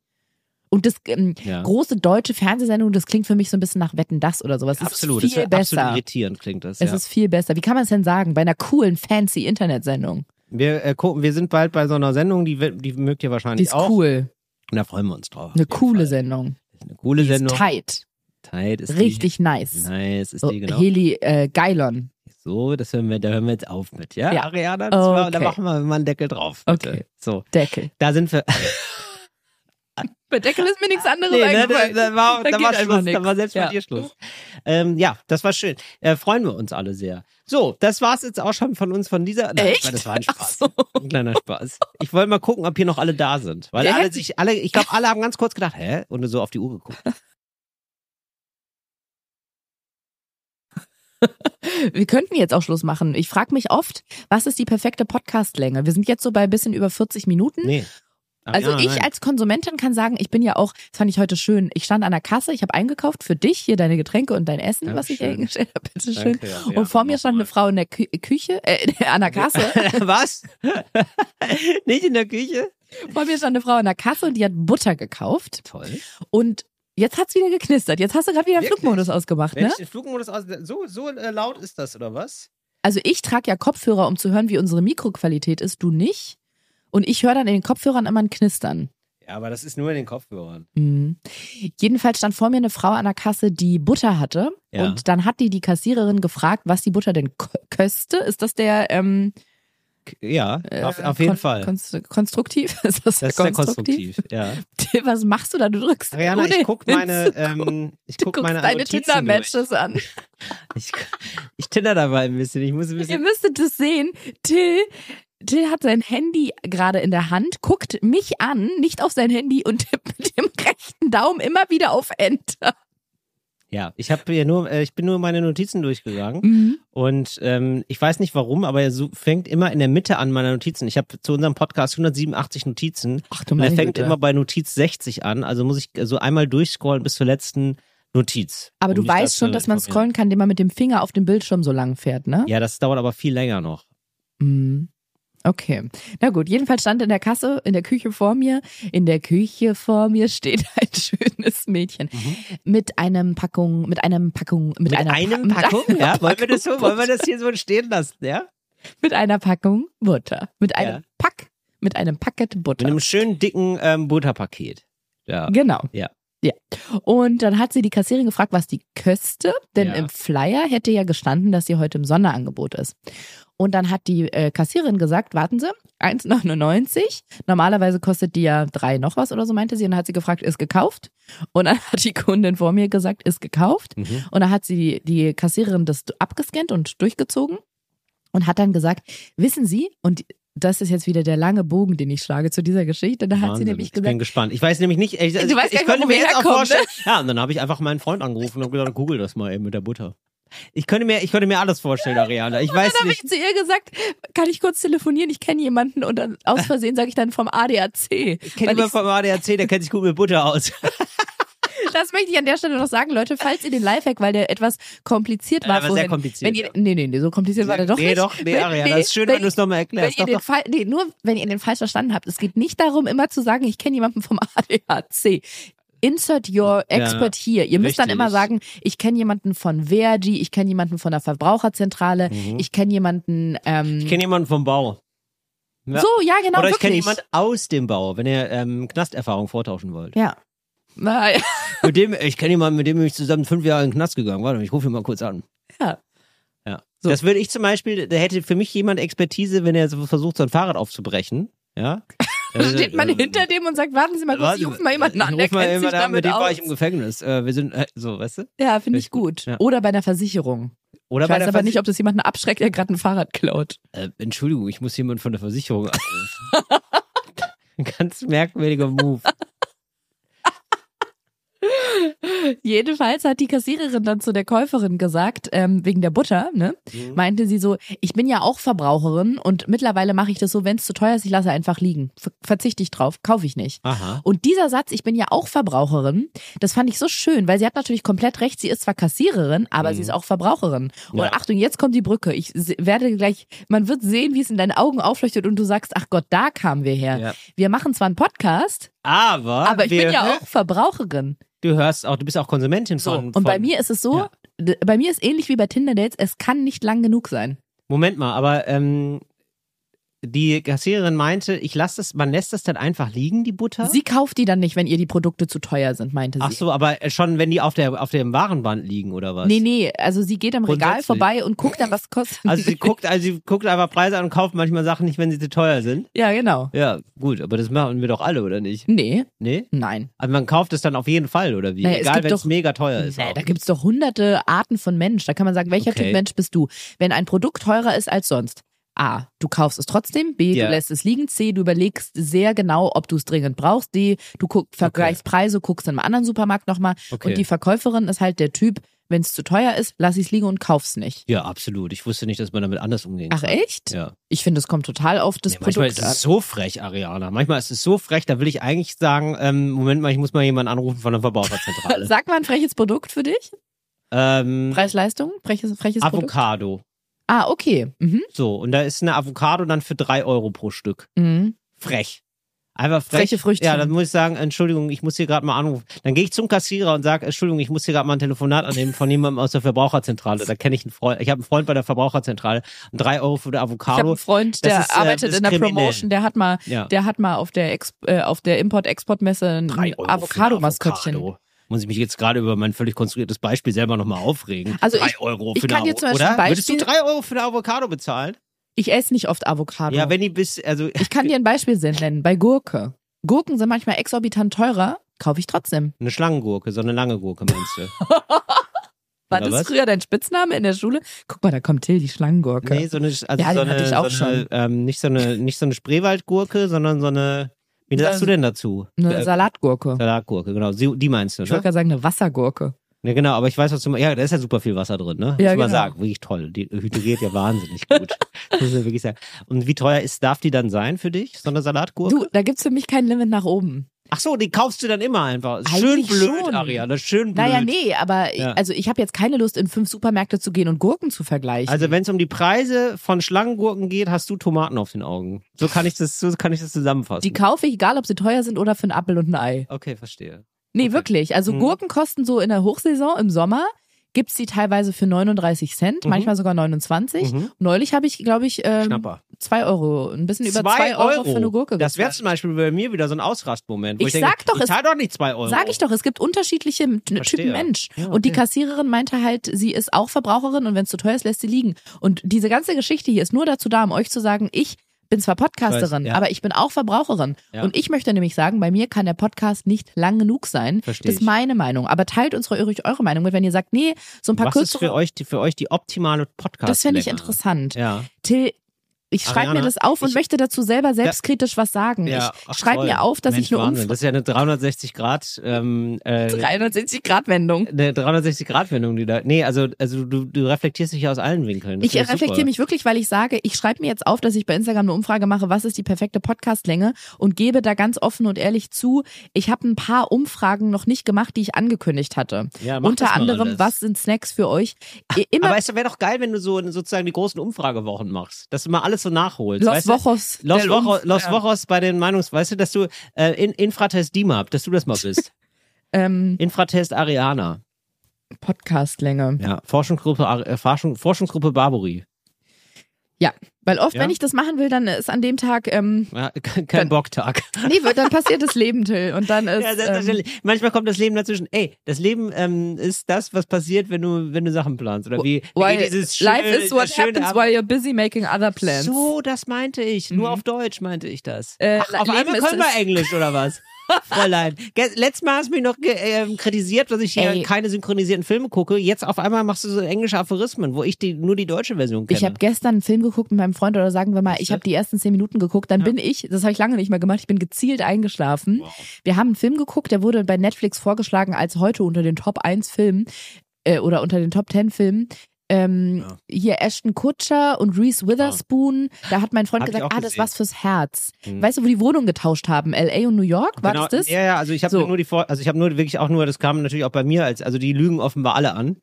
Und das ähm, Ja. große deutsche Fernsehsendung, das klingt für mich so ein bisschen nach Wetten das oder sowas. Es Absolut, ist das viel ist absolut besser. irritierend klingt das. Es ja. ist viel besser. Wie kann man es denn sagen? Bei einer coolen, fancy Internetsendung. wir, äh, gucken, wir sind bald bei so einer Sendung, die, die mögt ihr Die wahrscheinlich ist auch. cool. Und da freuen wir uns drauf. Eine coole Fall. Sendung. Eine coole Die ist Sendung. tight. Tight ist Richtig die. nice. Nice ist die, genau. Heli äh, Geilon. So, das hören wir, da hören wir jetzt auf mit, ja? Ja. Ariana, das war, da Okay. machen wir mal einen Deckel drauf. Bitte. Okay. So, Deckel. da sind wir. [LAUGHS] Bei Deckel ist mir nichts anderes Nee, ne, da, eingefallen. da war, Da da war Schluss, da war selbst Ja. bei dir Schluss. Ähm, ja, das war schön. Äh, freuen wir uns alle sehr. So, das war's jetzt auch schon von uns von dieser. Nein, Echt? Das war ein Spaß. so. Ein kleiner Spaß. Ich wollte mal gucken, ob hier noch alle da sind. Weil Ja, alle sich, alle, ich glaube, alle haben ganz kurz gedacht, hä? Und so auf die Uhr geguckt. [LAUGHS] Wir könnten jetzt auch Schluss machen. Ich frage mich oft, was ist die perfekte Podcastlänge? Wir sind jetzt so bei ein bisschen über 40 Minuten. Nee. Also ja, ich nein. als Konsumentin kann sagen, ich bin ja auch, das fand ich heute schön, ich stand an der Kasse, ich habe eingekauft für dich, hier deine Getränke und dein Essen, was ich eingestellt habe, bitteschön. Danke, ja, und vor mir stand eine nochmal. Frau in der Kü Küche, äh, an der Kasse. [LAUGHS] Was? [LAUGHS] Nicht in der Küche? vor mir stand eine Frau an der Kasse und die hat Butter gekauft. Toll. Und jetzt hat's wieder geknistert. Jetzt hast du gerade wieder Wirklich? Flugmodus ausgemacht, Wenn ne? ich den Flugmodus aus. So, so äh, laut ist das, oder was? Also ich trage ja Kopfhörer, um zu hören, wie unsere Mikroqualität ist, du nicht. Und ich höre dann in den Kopfhörern immer ein Knistern. Ja, aber das ist nur in den Kopfhörern. Mhm. Jedenfalls stand vor mir eine Frau an der Kasse, die Butter hatte. Ja. Und dann hat die die Kassiererin gefragt, was die Butter denn köste. Ist das der ähm, Ja, äh, auf, auf jeden Fall. konst- konstruktiv? [LAUGHS] Ist das, Das ist sehr konstruktiv? Ja. [LAUGHS] Was machst du da? Du drückst. Ariana, ich guck meine, ähm, ich du guck guckst meine deine Tinder-Matches an. [LAUGHS] Ich, ich tinder dabei ein bisschen. Ich muss ein Ihr bisschen. müsstet es sehen. Till, Till hat sein Handy gerade in der Hand, guckt mich an, nicht auf sein Handy und tippt mit dem rechten Daumen immer wieder auf Enter. Ja, ich habe hier nur, äh, ich bin nur meine Notizen durchgegangen Mhm. und ähm, ich weiß nicht warum, aber er so, fängt immer in der Mitte an meiner Notizen. Ich habe zu unserem Podcast 187 Notizen Ach du und er meine fängt Güte. immer bei Notiz 60 an. Also muss ich so einmal durchscrollen bis zur letzten Notiz. Aber du weißt zu schon, dass man scrollen kann, indem man mit dem Finger auf dem Bildschirm so lang fährt, ne? Ja, das dauert aber viel länger noch. Mhm. Okay. Na gut, jedenfalls stand in der Kasse, in der Küche vor mir, in der Küche vor mir steht [LAUGHS] ein schönes Mädchen mit einem Packung, mit einem Packung, mit, Mhm. Mit einer einem Pa- Packung? [LAUGHS] mit einer Ja, wollen wir das so, Packung wollen wir das hier so stehen lassen, ja? mit einer Packung Butter, mit einem Ja. Pack, mit einem Packet Mit Butter. einem schönen dicken ähm, Butterpaket. Ja. Genau. Ja. Ja. Und dann hat sie die Kassierin gefragt, was die köste, denn Ja. im Flyer hätte ja gestanden, dass sie heute im Sonderangebot ist. Und dann hat die äh, Kassierin gesagt, warten Sie, 1,99. Normalerweise kostet die ja drei noch was oder so, meinte sie. Und dann hat sie gefragt, ist gekauft? Und dann hat die Kundin vor mir gesagt, ist gekauft. Mhm. Und dann hat sie die, die Kassiererin das abgescannt und durchgezogen und hat dann gesagt, wissen Sie, und das ist jetzt wieder der lange Bogen, den ich schlage zu dieser Geschichte, da hat sie Wahnsinn. nämlich ich bin gesagt, gespannt. Ich weiß nämlich nicht, ich, Du ich, weißt gar ich nicht, könnte mir jetzt auch ne? vorstellen. Ja, und dann habe ich einfach meinen Freund angerufen und gesagt, google das mal eben mit der Butter. Ich könnte mir, ich könnte mir alles vorstellen, Ariana. Ich weiß Dann habe nicht. ich zu ihr gesagt, kann ich kurz telefonieren? Ich kenne jemanden und dann aus Versehen sage ich dann vom ADAC. Ich kenne jemanden vom ADAC, der kennt sich gut mit Butter aus. [LAUGHS] das möchte ich an der Stelle noch sagen, Leute, falls ihr den Lifehack, weil der etwas kompliziert war, Ja, aber sehr kompliziert, Wenn ihr, ja. nee, nee, nee, so kompliziert war der doch nee, nicht. doch, nee, Wenn- Ariana, das ist schön, wenn, du es nochmal Wenn erklärst. ihr Doch, den doch. Fall, nee, nur wenn ihr den falsch verstanden habt. Es geht nicht darum, immer zu sagen, ich kenne jemanden vom [LAUGHS] ADAC. Insert your expert here. Ihr müsst dann immer sagen, ich kenne jemanden von Verdi, ich kenne jemanden von der Verbraucherzentrale, Mhm. ich kenne jemanden. Ähm, Ich kenne jemanden vom Bau. Ja. so, ja, genau. Oder ich kenne jemanden aus dem Bau, wenn ihr ähm, Knasterfahrung vortauschen wollt. Ja. Ja. [LAUGHS] Mit dem, ich kenne jemanden, mit dem bin ich zusammen fünf Jahre in den Knast gegangen. Warte, ich rufe ihn mal kurz an. Ja. Ja. So. Das würde ich zum Beispiel, da hätte für mich jemand Expertise, wenn er so versucht, sein Fahrrad aufzubrechen. Ja. [LAUGHS] Da steht man hinter dem und sagt, warten Sie mal kurz, ich rufe mal jemanden an, der kennt sich jemanden an, mit damit dem war ich im Gefängnis. Äh, wir sind, äh, so, weißt du? Ja, finde ich gut, ja. Oder bei einer Versicherung. Oder Ich bei weiß aber Versi- nicht, ob das jemanden abschreckt, der gerade ein Fahrrad klaut. Äh, Entschuldigung, ich muss jemanden von der Versicherung anrufen. [LAUGHS] Ganz merkwürdiger Move. Jedenfalls hat die Kassiererin dann zu der Käuferin gesagt, ähm, wegen der Butter, ne, Mhm. meinte sie so, ich bin ja auch Verbraucherin und mittlerweile mache ich das so, wenn es zu teuer ist, ich lasse einfach liegen. Ver verzichte ich drauf, kaufe ich nicht. Aha. Und dieser Satz, ich bin ja auch Verbraucherin, das fand ich so schön, weil sie hat natürlich komplett recht, sie ist zwar Kassiererin, aber sie ist auch Verbraucherin. Und Mhm. Ja. Achtung, jetzt kommt die Brücke. Ich werde gleich, man wird sehen, wie es in deinen Augen aufleuchtet und du sagst, ach Gott, da kamen wir her. Ja. Wir machen zwar einen Podcast, Aber, aber ich bin ja auch Verbraucherin. Du hörst auch, du bist auch Konsumentin So. von, Und von bei mir ist es so, Ja. bei mir ist ähnlich wie bei Tinder Dates, es kann nicht lang genug sein. Moment mal, aber ähm, die Kassiererin meinte, ich lasse das, man lässt das dann einfach liegen, die Butter. Sie kauft die dann nicht, wenn ihr die Produkte zu teuer sind, meinte sie. Ach so, aber schon, wenn die auf der auf dem Warenband liegen oder was? Nee, nee, also sie geht am Regal vorbei und guckt dann, was kostet. Also sie guckt, also sie guckt einfach Preise an und kauft manchmal Sachen nicht, wenn sie zu teuer sind. ja, genau. Ja, gut, aber das machen wir doch alle, oder nicht? Nee, Nee? nein. Also man kauft es dann auf jeden Fall, oder wie? Naja, es Egal, gibt wenn es doch- mega teuer ist. Auch. da gibt's doch hunderte Arten von Mensch. Da kann man sagen, welcher Okay. Typ Mensch bist du? Wenn ein Produkt teurer ist als sonst. A, du kaufst es trotzdem. B, Ja. du lässt es liegen. C, du überlegst sehr genau, ob du es dringend brauchst. D, du guck, vergleichst Preise, guckst in einem anderen Supermarkt nochmal. Okay. Und die Verkäuferin ist halt der Typ, wenn es zu teuer ist, lass ich es liegen und kauf's nicht. ja, absolut. Ich wusste nicht, dass man damit anders umgehen Ach kann. echt? Ja. Ich finde, es kommt total auf das manchmal Produkt ist an. es so frech, Ariana. Manchmal ist es so frech, da will ich eigentlich sagen, ähm, Moment mal, ich muss mal jemanden anrufen von der Verbraucherzentrale. [LAUGHS] Sag mal ein freches Produkt für dich. ähm, Preis-Leistung? Freches, freches Produkt? Avocado. Ah, okay. Mhm. So, und da ist eine Avocado dann für drei Euro pro Stück. Mhm. Frech. Einfach frech. Freche Früchtchen. Ja, dann muss ich sagen, Entschuldigung, ich muss hier gerade mal anrufen. Dann gehe ich zum Kassierer und sage, Entschuldigung, ich muss hier gerade mal ein Telefonat annehmen von jemandem aus der Verbraucherzentrale. Da kenne ich einen Freund. Ich habe einen Freund bei der Verbraucherzentrale. Und drei Euro für die Ich habe Avocado. einen Freund, der ist, äh, arbeitet in der. Promotion, der hat mal, Ja. der hat mal auf der Ex äh, auf der Import-Export-Messe ein Avocado-Maskottchen. Avocado. Muss ich mich jetzt gerade über mein völlig konstruiertes Beispiel selber nochmal aufregen. Also drei ich- Euro ich für kann eine dir zum Avo- Beispiel Würdest du drei Euro für eine Avocado bezahlen? Ich esse nicht oft Avocado. Ja, wenn die bis, also ich kann dir ein Beispiel nennen. Bei Gurke. Gurken sind manchmal exorbitant teurer, kaufe ich trotzdem. eine Schlangengurke, so eine lange Gurke meinst du? [LAUGHS] War das was? früher dein Spitzname in der Schule? Guck mal, da kommt Till, die Schlangengurke. Nee, so eine, also Ja, so eine, hatte ich auch so eine schon. Ähm, nicht so eine, nicht so eine Spreewaldgurke, sondern so eine, wie sagst du denn dazu? Eine Äh, Salatgurke. Salatgurke, genau. Die meinst du, Ich wollte ne? gerade sagen, eine Wassergurke. Ja, genau, aber ich weiß, was du meinst. Ja, da ist ja super viel Wasser drin, ne? Ja, Muss man genau. sagen. Wirklich toll. Die hydriert ja wahnsinnig gut. [LAUGHS] Muss man wirklich sagen. Und wie teuer ist, darf die dann sein für dich, so eine Salatgurke? Du, da gibt's für mich kein Limit nach oben. Ach so, die kaufst du dann immer einfach. Schön Eigentlich blöd, schon. Ariana, schön blöd. Naja, nee, aber Ja. also ich habe jetzt keine Lust, in fünf Supermärkte zu gehen und Gurken zu vergleichen. Also wenn es um die Preise von Schlangengurken geht, hast du Tomaten auf den Augen. So kann ich das, so kann ich das zusammenfassen. die kaufe ich, egal ob sie teuer sind oder für einen Apfel und ein Ei. okay, verstehe. Nee, Okay. wirklich. Also Mhm. Gurken kosten so in der Hochsaison im Sommer. Gibt's die teilweise für 39 Cent, Mhm. manchmal sogar 29. Mhm. Neulich habe ich, glaube ich, ähm, Schnapper. zwei Euro, ein bisschen über zwei Euro, für eine Gurke Das wäre gezahlt. zum Beispiel bei mir wieder so ein Ausrastmoment. Wo Ich ich, denke, sag doch, ich es- zahl doch nicht zwei Euro. Sag ich doch, es gibt unterschiedliche Verstehe. Typen Mensch. Ja, Und die okay. Kassiererin meinte halt, sie ist auch Verbraucherin und wenn es zu teuer ist, lässt sie liegen. Und diese ganze Geschichte hier ist nur dazu da, um euch zu sagen, ich bin zwar Podcasterin, weiß, ja. aber ich bin auch Verbraucherin. Ja. Und ich möchte nämlich sagen, bei mir kann der Podcast nicht lang genug sein. Versteh das ist ich. meine Meinung. Aber teilt uns ruhig eure Meinung mit, wenn ihr sagt, nee, so ein paar Was ist kürzere. für euch, die, für euch die optimale podcast das finde ich interessant. Ja. Till, ich schreibe mir das auf und ich- möchte dazu selber selbstkritisch was sagen. ja. ich schreibe mir auf, dass Mensch, ich eine. Umfrage. Das ist ja eine 360 Grad, ähm, äh, 360 Grad Wendung. eine 360 Grad Wendung, die da. Nee, also, also du, du reflektierst dich ja aus allen Winkeln. Das Ich reflektiere mich wirklich, weil ich sage, ich schreibe mir jetzt auf, dass ich bei Instagram eine Umfrage mache, was ist die perfekte Podcastlänge und gebe da ganz offen und ehrlich zu, ich habe ein paar Umfragen noch nicht gemacht, die ich angekündigt hatte. Ja, Unter anderem, alles. was sind Snacks für euch? I- Immer Aber es wäre doch geil, wenn du so sozusagen die großen Umfragewochen machst, dass du mal alles so nachholst. Los? Wochos. Los, Umf- Los ja. Wochos bei den Meinungs, weißt du, dass du äh, in, Infratest DIMAP, dass du das mal bist. [LAUGHS] Ähm, Infratest Ariana. Podcastlänge. Ja, Forschungsgruppe, äh, Forschung, Forschungsgruppe Barbary. Ja, weil oft, Ja? wenn ich das machen will, dann ist an dem Tag, ähm, Ja, kein Dann- Bocktag. nee, dann [LAUGHS] passiert das Leben, Till. Und dann ist, Ja, ähm, selbstverständlich. Manchmal kommt das Leben dazwischen. Ey, das Leben ähm, ist das, was passiert, wenn du, wenn du Sachen planst. Oder wie, wie dieses life schöne- is what happens Ab- while you're busy making other plans. So, das meinte ich. Nur Mhm. auf Deutsch meinte ich das. Äh, Ach, auf Leben einmal können wir Englisch oder was? [LAUGHS] Fräulein. Letztes Mal hast du mich noch ähm, kritisiert, dass ich hier Ey. keine synchronisierten Filme gucke. Jetzt auf einmal machst du so englische Aphorismen, wo ich die, nur die deutsche Version kenne. Ich habe gestern einen Film geguckt mit meinem Freund oder sagen wir mal, ich habe die ersten zehn Minuten geguckt, dann bin ich, das habe ich lange nicht mehr gemacht, ich bin gezielt eingeschlafen. Wir haben einen Film geguckt, der wurde bei Netflix vorgeschlagen als heute unter den Top 1 Filmen äh, oder unter den Top 10 Filmen. Ähm, Ja. Hier Ashton Kutscher und Reese Witherspoon. Da hat mein Freund Hab ich gesagt, ah, das was fürs Herz. Hm. Weißt du, wo die Wohnung getauscht haben? L.A. und New York, war genau, das das? Ja, ja, also ich habe So. nur die Vor also ich habe nur wirklich auch nur, das kam natürlich auch bei mir als, also die lügen offenbar alle an,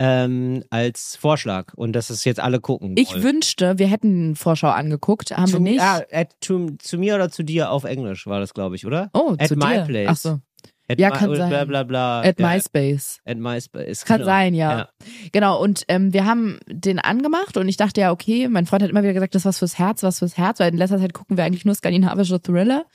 ähm, als Vorschlag und dass es jetzt alle gucken. Ich wollen. wünschte, wir hätten Vorschau angeguckt, haben wir zu, nicht. Ah, at, zu, zu mir oder zu dir auf Englisch war das, glaube ich, oder? oh, at zu my dir. place. Ach so. At Ja, kann sein. Bla bla bla. At ja, MySpace. At MySpace. Kann genau. sein, ja. Ja. Genau, und ähm, wir haben den angemacht und ich dachte ja, okay, mein Freund hat immer wieder gesagt, das ist was fürs Herz, was fürs Herz, weil in letzter Zeit gucken wir eigentlich nur skandinavische Thriller.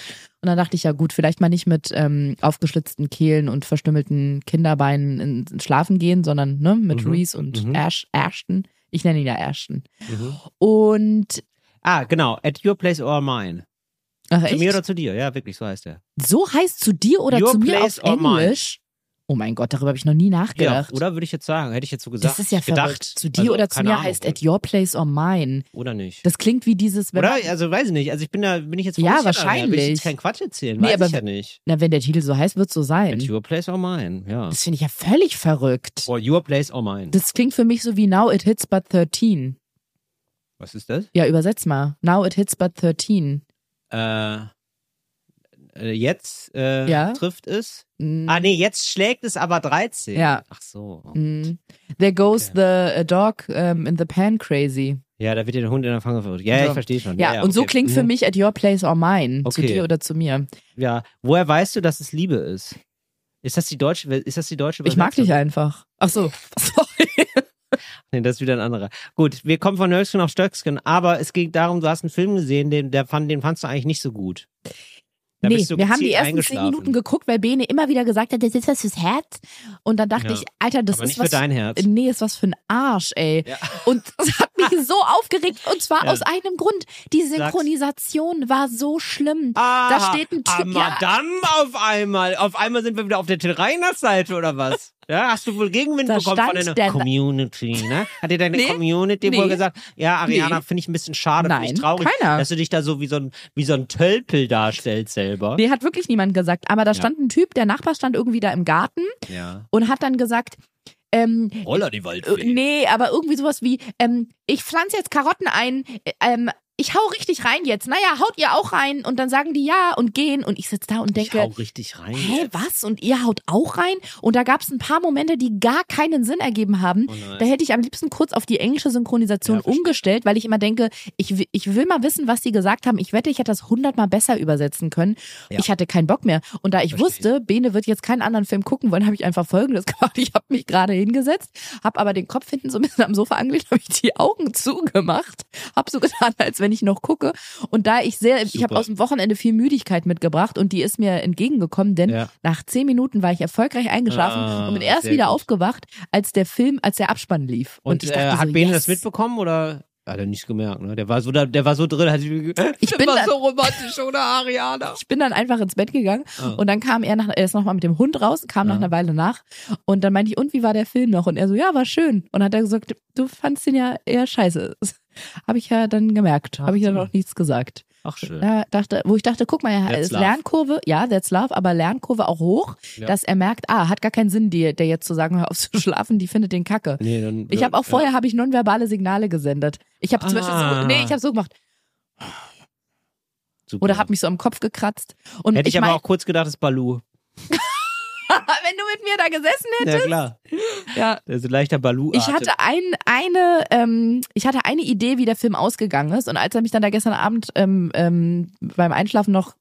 Und dann dachte ich ja, gut, vielleicht mal nicht mit ähm, aufgeschlitzten Kehlen und verstümmelten Kinderbeinen ins ins Schlafen gehen, sondern ne, mit Mhm, Reese und mhm. Ash, Ashton. Ich nenne ihn ja Ashton. Mhm. Und Ah, genau. At your place or mine. Ach, Zu mir oder zu dir? Ja, wirklich, so heißt er. so heißt zu dir oder Your zu mir auf. Englisch? Oh mein Gott, darüber habe ich noch nie Ja, nachgedacht. oder würde ich jetzt sagen, hätte ich jetzt so gesagt. das ist ja gedacht. verrückt. Zu dir Also, oder zu mir Ahnung. heißt at your place or mine. Oder nicht. Das klingt wie dieses, wenn Oder? Also weiß ich nicht. Also ich bin da, bin ich jetzt Ja, aber Will ich wahrscheinlich. jetzt keinen Quatsch erzählen? Nee, weiß aber- ich ja nicht. na, wenn der Titel so heißt, wird so At sein. your place or mine, ja. Das finde ich ja völlig verrückt. Or your place or mine. Das klingt für mich so wie Now It Hits But 13. Was ist das? Ja, übersetz mal. Now It Hits But 13. Äh, äh, jetzt äh, Ja. trifft es. Mm, Ah, nee, jetzt schlägt es aber 13. Ja. Ach so. mm. There goes the uh, dog um, in the pan crazy. Ja, da wird der Hund in der Fange verrückt. Ja, ja, So. ich verstehe schon. Ja, und so okay. klingt für Mhm. mich at your place or mine. Zu Okay. dir oder zu mir. Ja, woher weißt du, dass es Liebe ist? Ist das die deutsche, ist das die deutsche Ich mag dich einfach. Ach so. [LAUGHS] Sorry. Nee, das ist wieder ein anderer. Gut, wir kommen von Hölzchen auf Stöckskin, aber es ging darum, du hast einen Film gesehen, den, der fand, den fandst du eigentlich nicht so gut. Da nee, wir haben die ersten zehn. Minuten geguckt, weil Bene immer wieder gesagt hat, das ist was fürs Herz. Und dann dachte Ja. ich, Alter, das aber ist was für dein Herz. Nee, ist was für ein Arsch, ey. Ja. [LAUGHS] Und das hat mich [LAUGHS] so aufgeregt. Und zwar Ja. aus einem Grund. Die Synchronisation war so schlimm. Ah, da steht ein ah, Typ. Ja, Madame auf einmal. Auf einmal sind wir wieder auf der Till Reiners Seite oder was? Ja, hast du wohl Gegenwind Da bekommen von deiner Community, ne? Hat dir deine Nee, Community nee. wohl gesagt, ja, Ariana, Nee. finde ich ein bisschen schade, finde ich traurig, keiner. dass du dich da so wie so ein, wie so ein Tölpel darstellst selber. nee, hat wirklich niemand gesagt. Aber da Ja. stand ein Typ, der Nachbar stand irgendwie da im Garten Ja. und hat dann gesagt, ähm, Roller die äh, Waldfee. nee, aber irgendwie sowas wie, ähm, ich pflanze jetzt Karotten ein, äh, ähm, ich hau richtig rein jetzt. Naja, haut ihr auch rein? Und dann sagen die ja und gehen. Und ich sitze da und Ich denke, hau richtig rein. Hä, jetzt. was? Und ihr haut auch rein? Und da gab es ein paar Momente, die gar keinen Sinn ergeben haben. Oh. Da hätte ich am liebsten kurz auf die englische Synchronisation Ja, umgestellt, weil ich immer denke, ich, will- ich will mal wissen, was die gesagt haben. Ich wette, ich hätte das hundertmal besser übersetzen können. Ja. Ich hatte keinen Bock mehr. Und da ich Verstehe wusste, Bene wird jetzt keinen anderen Film gucken wollen, habe ich einfach Folgendes [LAUGHS] gemacht. Ich habe mich gerade hingesetzt, habe aber den Kopf hinten so ein bisschen am Sofa angelegt, [LAUGHS] habe ich die Augen zugemacht, habe so getan, als wenn ich noch gucke. Und da ich sehr, ich habe Super. aus dem Wochenende viel Müdigkeit mitgebracht und die ist mir entgegengekommen, denn Ja. nach zehn Minuten war ich erfolgreich eingeschlafen Ah, und bin erst wieder gut. aufgewacht, als der Film, als der Abspann lief. Und, ich äh, dachte hat so, Bene yes. das mitbekommen oder? Hat er nicht gemerkt, ne? Der war so, da, der war so drin, hat sich, Ich bin, dann, romantisch, oder Ariana? ich bin dann einfach ins Bett gegangen Ah. und dann kam er nach, er ist nochmal mit dem Hund raus, kam nach Ja. einer Weile nach und dann meinte ich, und wie war der Film noch? Und er so, ja, war schön. Und hat er gesagt, du fandst den ja eher scheiße. [LAUGHS] Habe ich ja dann gemerkt, habe ich so. noch nichts gesagt. Ach, schön. Ja, dachte, wo ich dachte, guck mal, er ist. Lernkurve, ja, that's love, aber Lernkurve auch hoch, Ja. dass er merkt, ah, hat gar keinen Sinn, dir, der jetzt zu sagen, hör auf zu [LAUGHS] schlafen, die findet den Kacke. Nee, dann, Ich habe auch vorher habe ich nonverbale Signale gesendet. Ich habe zum Beispiel Ah. so, nee, ich habe so gemacht Super. oder habe mich so am Kopf gekratzt. Und Hätte ich, ich aber mein, auch kurz gedacht, das ist Balu. [LAUGHS] [LAUGHS] wenn du mit mir da gesessen Ja, hättest, klar. ja. Der ist ein leichter balu Ich hatte ein, eine, ähm, ich hatte eine Idee, wie der Film ausgegangen ist. Und als er mich dann da gestern Abend ähm, ähm, beim Einschlafen noch,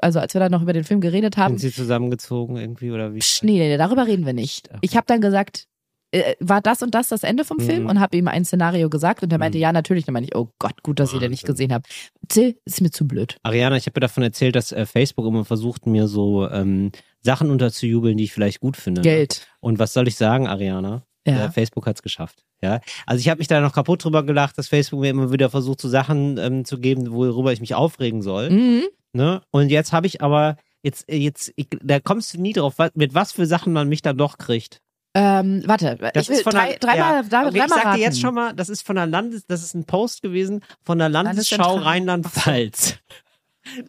also als wir da noch über den Film geredet haben, Sind sie zusammengezogen irgendwie oder wie? Psch, nee, nee, darüber reden wir nicht. Ich habe dann gesagt, äh, war das und das das Ende vom Film Mhm. und habe ihm ein Szenario gesagt und er meinte, Mhm. ja, natürlich. Dann meinte ich, oh Gott, gut, dass ihr den nicht gesehen habt. Till, ist mir zu blöd. Ariana, ich habe dir davon erzählt, dass äh, Facebook immer versucht, mir so ähm, Sachen unterzujubeln, die ich vielleicht gut finde. Geld. Und was soll ich sagen, Ariana? Ja. Äh, Facebook hat's geschafft. Ja, also ich habe mich da noch kaputt drüber gelacht, dass Facebook mir immer wieder versucht, so Sachen ähm, zu geben, worüber ich mich aufregen soll. Mhm. Ne? Und jetzt habe ich aber jetzt jetzt ich, da kommst du nie drauf, was, mit was für Sachen man mich dann doch kriegt. Ähm, warte, Das ich will ist von drei, dreimal, ja, drei, okay, dreimal ich sag raten. dir jetzt schon mal, das ist von der Landes, das ist ein Post gewesen von der Landesschau. Rheinland-Pfalz. [LAUGHS]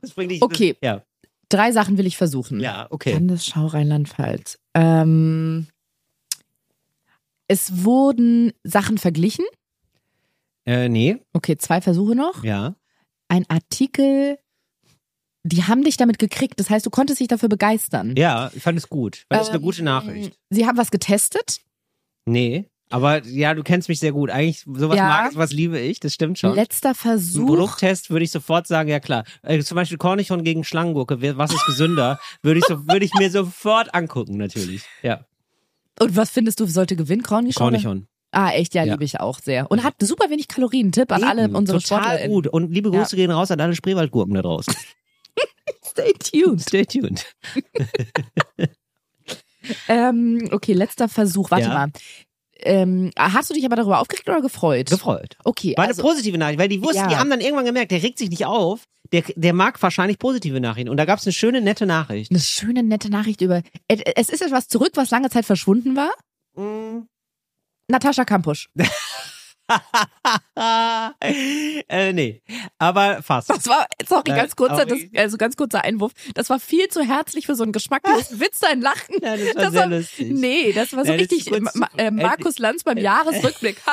Das bringt dich. Okay. Ja, Drei Sachen will ich versuchen. ja, okay. Landesschau Rheinland-Pfalz. Ähm, es wurden Sachen verglichen. Äh, nee, Okay, zwei Versuche noch. ja. Ein Artikel, die haben dich damit gekriegt. Das heißt, du konntest dich dafür begeistern. Ja, ich fand es gut. Weil das ist eine Ähm, gute Nachricht. Sie haben was getestet. Nee. Aber ja, du kennst mich sehr gut. Eigentlich, sowas Ja. mag ich, was liebe ich, das stimmt schon. Letzter Ein Versuch. Produkttest würde ich sofort sagen, ja klar. Äh, zum Beispiel Cornichon gegen Schlangengurke, was ist gesünder? würde ich so, [LAUGHS] würde ich mir sofort angucken, natürlich. Ja. Und was findest du, sollte gewinnen? Cornichon? Cornichon. Ah, echt, ja, Ja. liebe ich auch sehr. Und hat super wenig Kalorien. Tipp an alle Eben, unsere Total SportlerInnen. gut. Und liebe Ja. Grüße gehen raus an alle Spreewaldgurken da draußen. [LAUGHS] Stay tuned. Stay tuned. [LAUGHS] Ähm, okay, letzter Versuch. Warte Ja. mal. Ähm, hast du dich aber darüber aufgeregt oder gefreut? Gefreut. Okay, War also, eine positive Nachricht, weil die wussten, Ja. die haben dann irgendwann gemerkt, der regt sich nicht auf, der, der mag wahrscheinlich positive Nachrichten. Und da gab es eine schöne, nette Nachricht. eine schöne, nette Nachricht über. Es ist etwas zurück, was lange Zeit verschwunden war. Mm. Natascha Kampusch. [LAUGHS] [LAUGHS] äh, nee, aber fast. Das war, sorry, Nein, ganz kurzer, das, also ganz kurzer Einwurf. Das war viel zu herzlich für so einen geschmacklosen [LAUGHS] Witz, dein Lachen. Ja, das war Das war-. Nee, das war so das richtig Ma äh, Markus Lanz beim Jahresrückblick. [LAUGHS]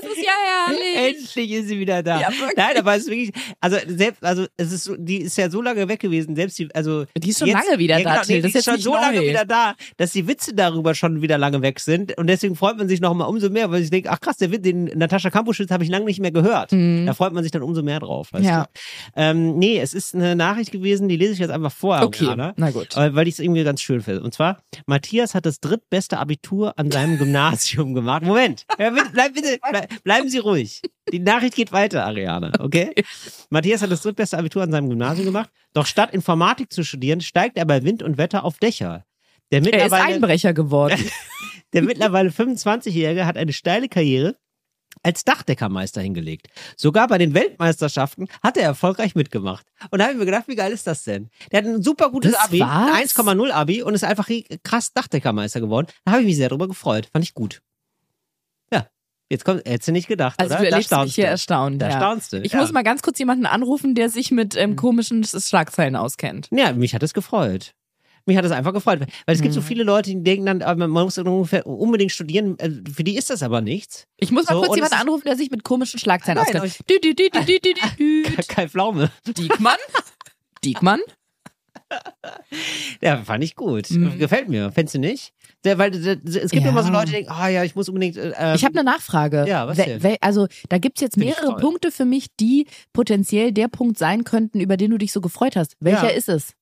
das ist ja herrlich. [LAUGHS] Endlich ist sie wieder da. Ja, wirklich. Nein, aber es ist wirklich, also selbst, also es ist, so, die ist ja so lange weg gewesen, selbst die, also Die ist schon lange wieder da, genau, nee, das die ist ist schon jetzt so nicht lange neu. wieder da, dass die Witze darüber schon wieder lange weg sind und deswegen freut man sich noch mal umso mehr, weil ich denke, ach krass, der Witz, den Natascha Kampuschitz habe ich lange nicht mehr gehört. Da freut man sich dann umso mehr drauf. Weißt Mhm. Ja. du? Ähm, nee, es ist eine Nachricht gewesen, die lese ich jetzt einfach vor. Okay, Ariana. na gut. Weil, ich es irgendwie ganz schön finde. Und zwar, Matthias hat das drittbeste Abitur an seinem Gymnasium gemacht. Moment, ja, bitte, bleib, bleiben Sie ruhig. Die Nachricht geht weiter, Ariane, okay? [LAUGHS] Matthias hat das drittbeste Abitur an seinem Gymnasium gemacht. Doch statt Informatik zu studieren, steigt er bei Wind und Wetter auf Dächer. Der Er ist mittlerweile, Einbrecher geworden. [LAUGHS] der mittlerweile 25-Jährige hat eine steile Karriere als Dachdeckermeister hingelegt. Sogar bei den Weltmeisterschaften hat er erfolgreich mitgemacht. Und da habe ich mir gedacht, wie geil ist das denn? Der hat ein super gutes Das Abi, war's? ein 1,0 Abi und ist einfach krass Dachdeckermeister geworden. Da habe ich mich sehr drüber gefreut. Fand ich gut. Jetzt kommt, hättest du nicht gedacht, Also oder? du Da erlebst mich staunst hier erstaunt. Da ja. staunst du. Ich ja. muss mal ganz kurz jemanden anrufen, der sich mit ähm, komischen Schlagzeilen auskennt. Ja, mich hat es gefreut. Mich hat es einfach gefreut. Weil es gibt so Mhm. viele Leute, die denken dann, man muss ungefähr unbedingt studieren. Äh, Für die ist das aber nichts. Ich muss mal So, kurz jemanden anrufen, der sich mit komischen Schlagzeilen auskennt. Dü, dü, dü, dü, dü, dü, dü. [LAUGHS] Kai Pflaume. Diekmann? [LAUGHS] Diekmann? [LAUGHS] Ja, fand ich gut. Mhm. Gefällt mir. Fändest du nicht? Der, weil äh, es gibt Ja. immer so Leute, die denken, ah ja, ich muss unbedingt. Äh, Ich habe eine Nachfrage. Ja, was denn? wel- also da gibt's jetzt Find mehrere. Punkte für mich, die potenziell der Punkt sein könnten, über den du dich so gefreut hast. Welcher Ja. ist es?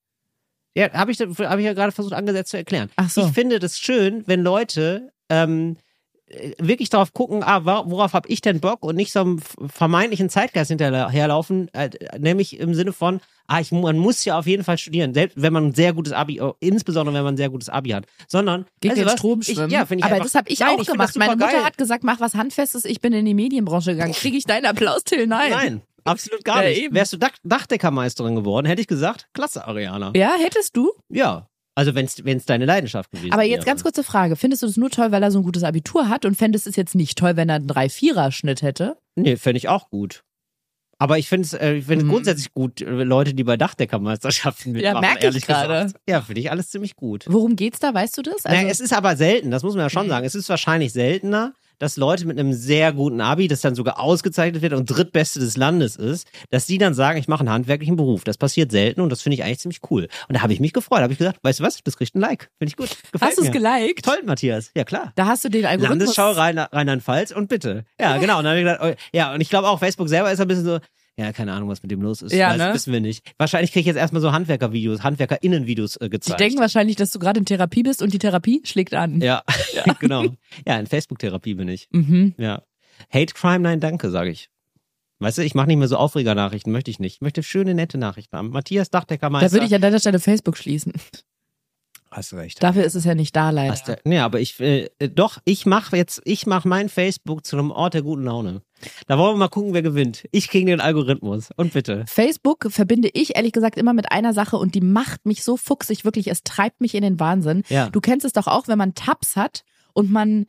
Ja, habe ich, hab ich ja gerade versucht, angesetzt zu erklären. Ach so. Ich finde das schön, wenn Leute ähm, äh, wirklich darauf gucken, ah, worauf habe ich denn Bock und nicht so einem vermeintlichen Zeitgeist hinterherlaufen, äh, nämlich im Sinne von, ah, ich, man muss ja auf jeden Fall studieren, selbst wenn man ein sehr gutes Abi, oh, insbesondere wenn man ein sehr gutes Abi hat. Sondern, Gegen du den was? Strom ich, schwimmen. ja, finde ich Aber einfach, das habe ich Nein, auch das gemacht. Meine. Mutter hat gesagt, mach was Handfestes, ich bin in die Medienbranche gegangen. Kriege ich deinen Applaus, Till? Nein. Nein, absolut gar Ja, nicht. eben. Wärst du Dach Dachdeckermeisterin geworden, hätte ich gesagt, klasse, Ariana. Ja, hättest du? Ja. Also wenn es deine Leidenschaft gewesen Aber wäre. jetzt ganz kurze Frage. Findest du das nur toll, weil er so ein gutes Abitur hat und fändest es jetzt nicht toll, wenn er einen 3-4er-Schnitt hätte? Nee, fände ich auch gut. Aber ich finde es äh, ich Mhm. grundsätzlich gut, äh, Leute, die bei Dachdeckermeisterschaften mitmachen. merk ich ehrlich gerade. Ja, finde ich alles ziemlich gut. Worum geht's da? Weißt du das? Also, naja, es ist aber selten, das muss man ja schon Mhm. sagen. Es ist wahrscheinlich seltener, dass Leute mit einem sehr guten Abi, das dann sogar ausgezeichnet wird und drittbeste des Landes ist, dass die dann sagen, ich mache einen handwerklichen Beruf. Das passiert selten und das finde ich eigentlich ziemlich cool. Und da habe ich mich gefreut. Da habe ich gesagt, weißt du was, das kriegt ein Like. Finde ich gut. Gefällt hast du es geliked? Toll, Matthias. Ja, klar. Da hast du den Algorithmus. Landesschau Rhein- Rheinland-Pfalz und bitte. Ja, genau. Und dann habe ich gedacht, oh, ja, und ich glaube auch, Facebook selber ist ein bisschen so, ja, keine Ahnung, was mit dem los ist. Ja, ne? Wissen wir nicht. Wahrscheinlich kriege ich jetzt erstmal so Handwerker-Videos, HandwerkerInnen-Videos äh, Die gezeigt. denken wahrscheinlich, dass du gerade in Therapie bist und die Therapie schlägt an. ja, [LAUGHS] genau. Ja, in Facebook-Therapie bin ich. Mhm. Ja. Hate Crime, nein, danke, sage ich. Weißt du, ich mache nicht mehr so Aufreger-Nachrichten, möchte ich nicht. Ich möchte schöne, nette Nachrichten haben. Matthias Dachdeckermeister. Da würde ich an deiner Stelle Facebook schließen. Hast du recht. Dafür ist es ja nicht da, leider. Hast du, nee, aber ich, äh, äh, doch, ich mache jetzt, ich mache mein Facebook zu einem Ort der guten Laune. Da wollen wir mal gucken, wer gewinnt. Ich gegen den Algorithmus. Und bitte. Facebook verbinde ich ehrlich gesagt immer mit einer Sache und die macht mich so fuchsig, wirklich, es treibt mich in den Wahnsinn. Ja. Du kennst es doch auch, wenn man Tabs hat und man,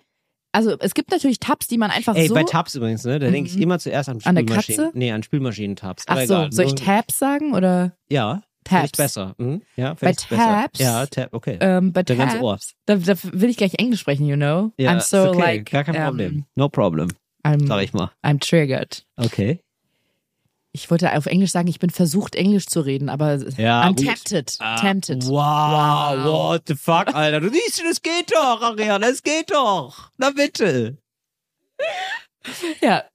also es gibt natürlich Tabs, die man einfach Ey, so. bei Tabs übrigens, ne? Da denke ich Mhm. immer zuerst an An der Spülmaschinen. Katze? Nee, an Spülmaschinen-Tabs. Ach so, egal. soll ich Tabs sagen oder Ja. Tabs? Besser. Mhm. Ja, Bei ich besser. Tabs? Ja, Tab, okay. Ähm, bei Der ganze Tabs, Ohr. da, da will ich gleich Englisch sprechen, you know? Ja, I'm so okay. like, Gar kein ähm, Problem. No problem, I'm, sag ich mal. I'm triggered. Okay. Ich wollte auf Englisch sagen, ich bin versucht, Englisch zu reden, aber Ja, I'm gut. tempted. Ah, tempted. Wow, what the fuck, Alter. Du siehst, das geht doch, Ariana, das geht doch. Na bitte. Ja.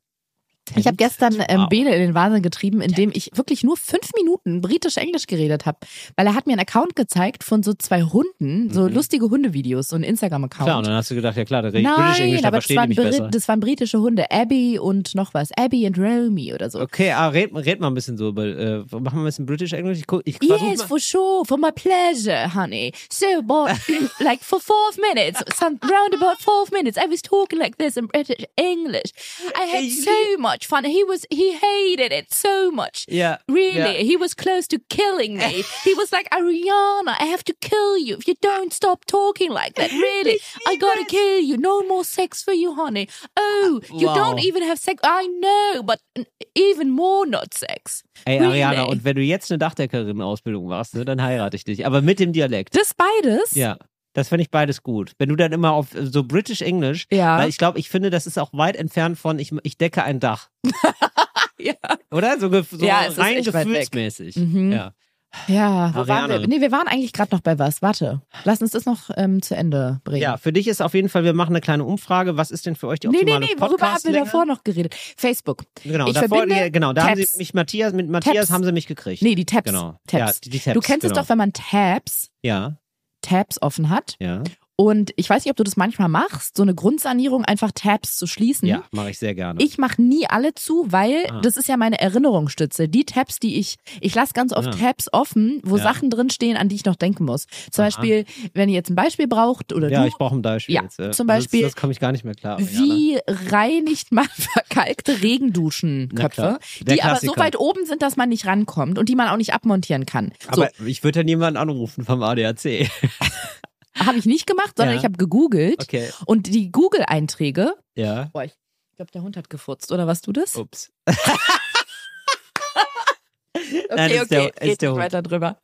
Ich habe gestern ähm, Wow. Bene in den Wahnsinn getrieben, indem ich wirklich nur fünf Minuten britisch-englisch geredet habe. Weil er hat mir einen Account gezeigt von so zwei Hunden, so lustige Hundevideos, so ein Instagram-Account. Mhm. Klar, und dann hast du gedacht, ja klar, da rede ich English, da aber das verstehe ich waren, mich besser. das waren britische Hunde. Abby und noch was. Abby und Romy oder so. Okay, ah, red, red mal ein bisschen so, über, äh, machen wir ein bisschen British English? Ich, guck- ich Yes, mal. for sure, for my pleasure, honey. So, but [LAUGHS] like for four minutes, some round about four minutes, I was talking like this in British English. I had so much fun. He was, he hated it so much. Yeah. Really, Ja. he was close to killing me. he was like, Ariana, I have to kill you if you don't stop talking like that. [LAUGHS] Really, I gotta kill you. No more sex for you, honey. Oh, you Wow. don't even have sex. I know, but even more not sex. Ey, Really? Ariana, und wenn du jetzt eine Dachdeckerin-Ausbildung machst, ne, dann heirate ich dich. Aber mit dem Dialekt. Das beides? Ja. Das fände ich beides gut. Wenn du dann immer auf äh, so British English, Ja. weil ich glaube, ich finde, das ist auch weit entfernt von ich, ich decke ein Dach. [LAUGHS] Ja. Oder? So, so Ja, rein gefühlsmäßig. Mhm. Ja. Ja, wo waren wir? Nee, wir waren eigentlich gerade noch bei was. Warte, lass uns das noch ähm, zu Ende bringen. ja, für dich ist auf jeden Fall, wir machen eine kleine Umfrage. Was ist denn für euch die Nee, nee, optimale nee, worüber haben wir davor noch geredet? Facebook. Genau, ich davor, verbinde genau, da haben Tabs. sie mich Matthias, mit Matthias Tabs. haben sie mich gekriegt. Nee, die Tabs. Genau. Tabs. Ja, die, die Tabs. du kennst genau. es doch, wenn man Tabs, Ja, Tabs offen hat. ja. Und ich weiß nicht, ob du das manchmal machst, so eine Grundsanierung, einfach Tabs zu schließen. Ja, mache ich sehr gerne. Ich mache nie alle zu, weil Ah. das ist ja meine Erinnerungsstütze. Die Tabs, die ich, ich lasse ganz oft Ah. Tabs offen, wo Ja. Sachen drinstehen, an die ich noch denken muss. Zum Aha. Beispiel, wenn ihr jetzt ein Beispiel braucht oder ja, du, ich brauche ein Beispiel Ja, jetzt. äh. zum Beispiel, Das komme ich gar nicht mehr klar. Wie reinigt man [LAUGHS] verkalkte. Regenduschenköpfe, die aber so weit oben sind, dass man nicht rankommt und die man auch nicht abmontieren kann. So, Aber ich würde ja niemanden anrufen vom ADAC. [LAUGHS] habe ich nicht gemacht, sondern Ja. ich habe gegoogelt Okay. und die Google-Einträge. Ja. Boah, ich glaube, der Hund hat gefurzt, oder was du das? Ups. [LAUGHS] Okay, Nein, ist okay, der- nicht der weiter drüber.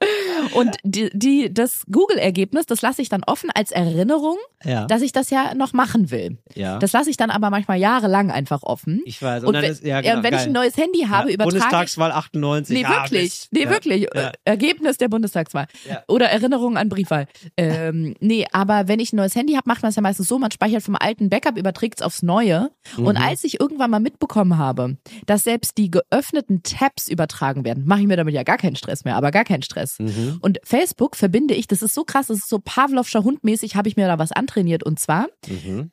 Und die, die, das Google-Ergebnis, das lasse ich dann offen als Erinnerung, Ja. dass ich das ja noch machen will. ja. Das lasse ich dann aber manchmal jahrelang einfach offen. ich weiß. Und, und dann wenn, ist, ja, ja, genau, wenn ich ein neues Handy habe, ja. übertrage ich Bundestagswahl 98. Nee, wirklich. Nee, wirklich. Äh, Ergebnis der Bundestagswahl. Oder Erinnerung an Briefwahl. ähm, nee, aber wenn ich ein neues Handy habe, macht man es ja meistens so, man speichert vom alten Backup, überträgt es aufs neue. Mhm. Und als ich irgendwann mal mitbekommen habe, dass selbst die geöffneten Tabs übertragen werden, mache ich mir damit ja gar keinen Stress mehr, aber gar keinen Stress. Mhm. Und Facebook verbinde ich, das ist so krass, das ist so Pavlovscher Hundmäßig, habe ich mir da was antrainiert. Und zwar, Mhm.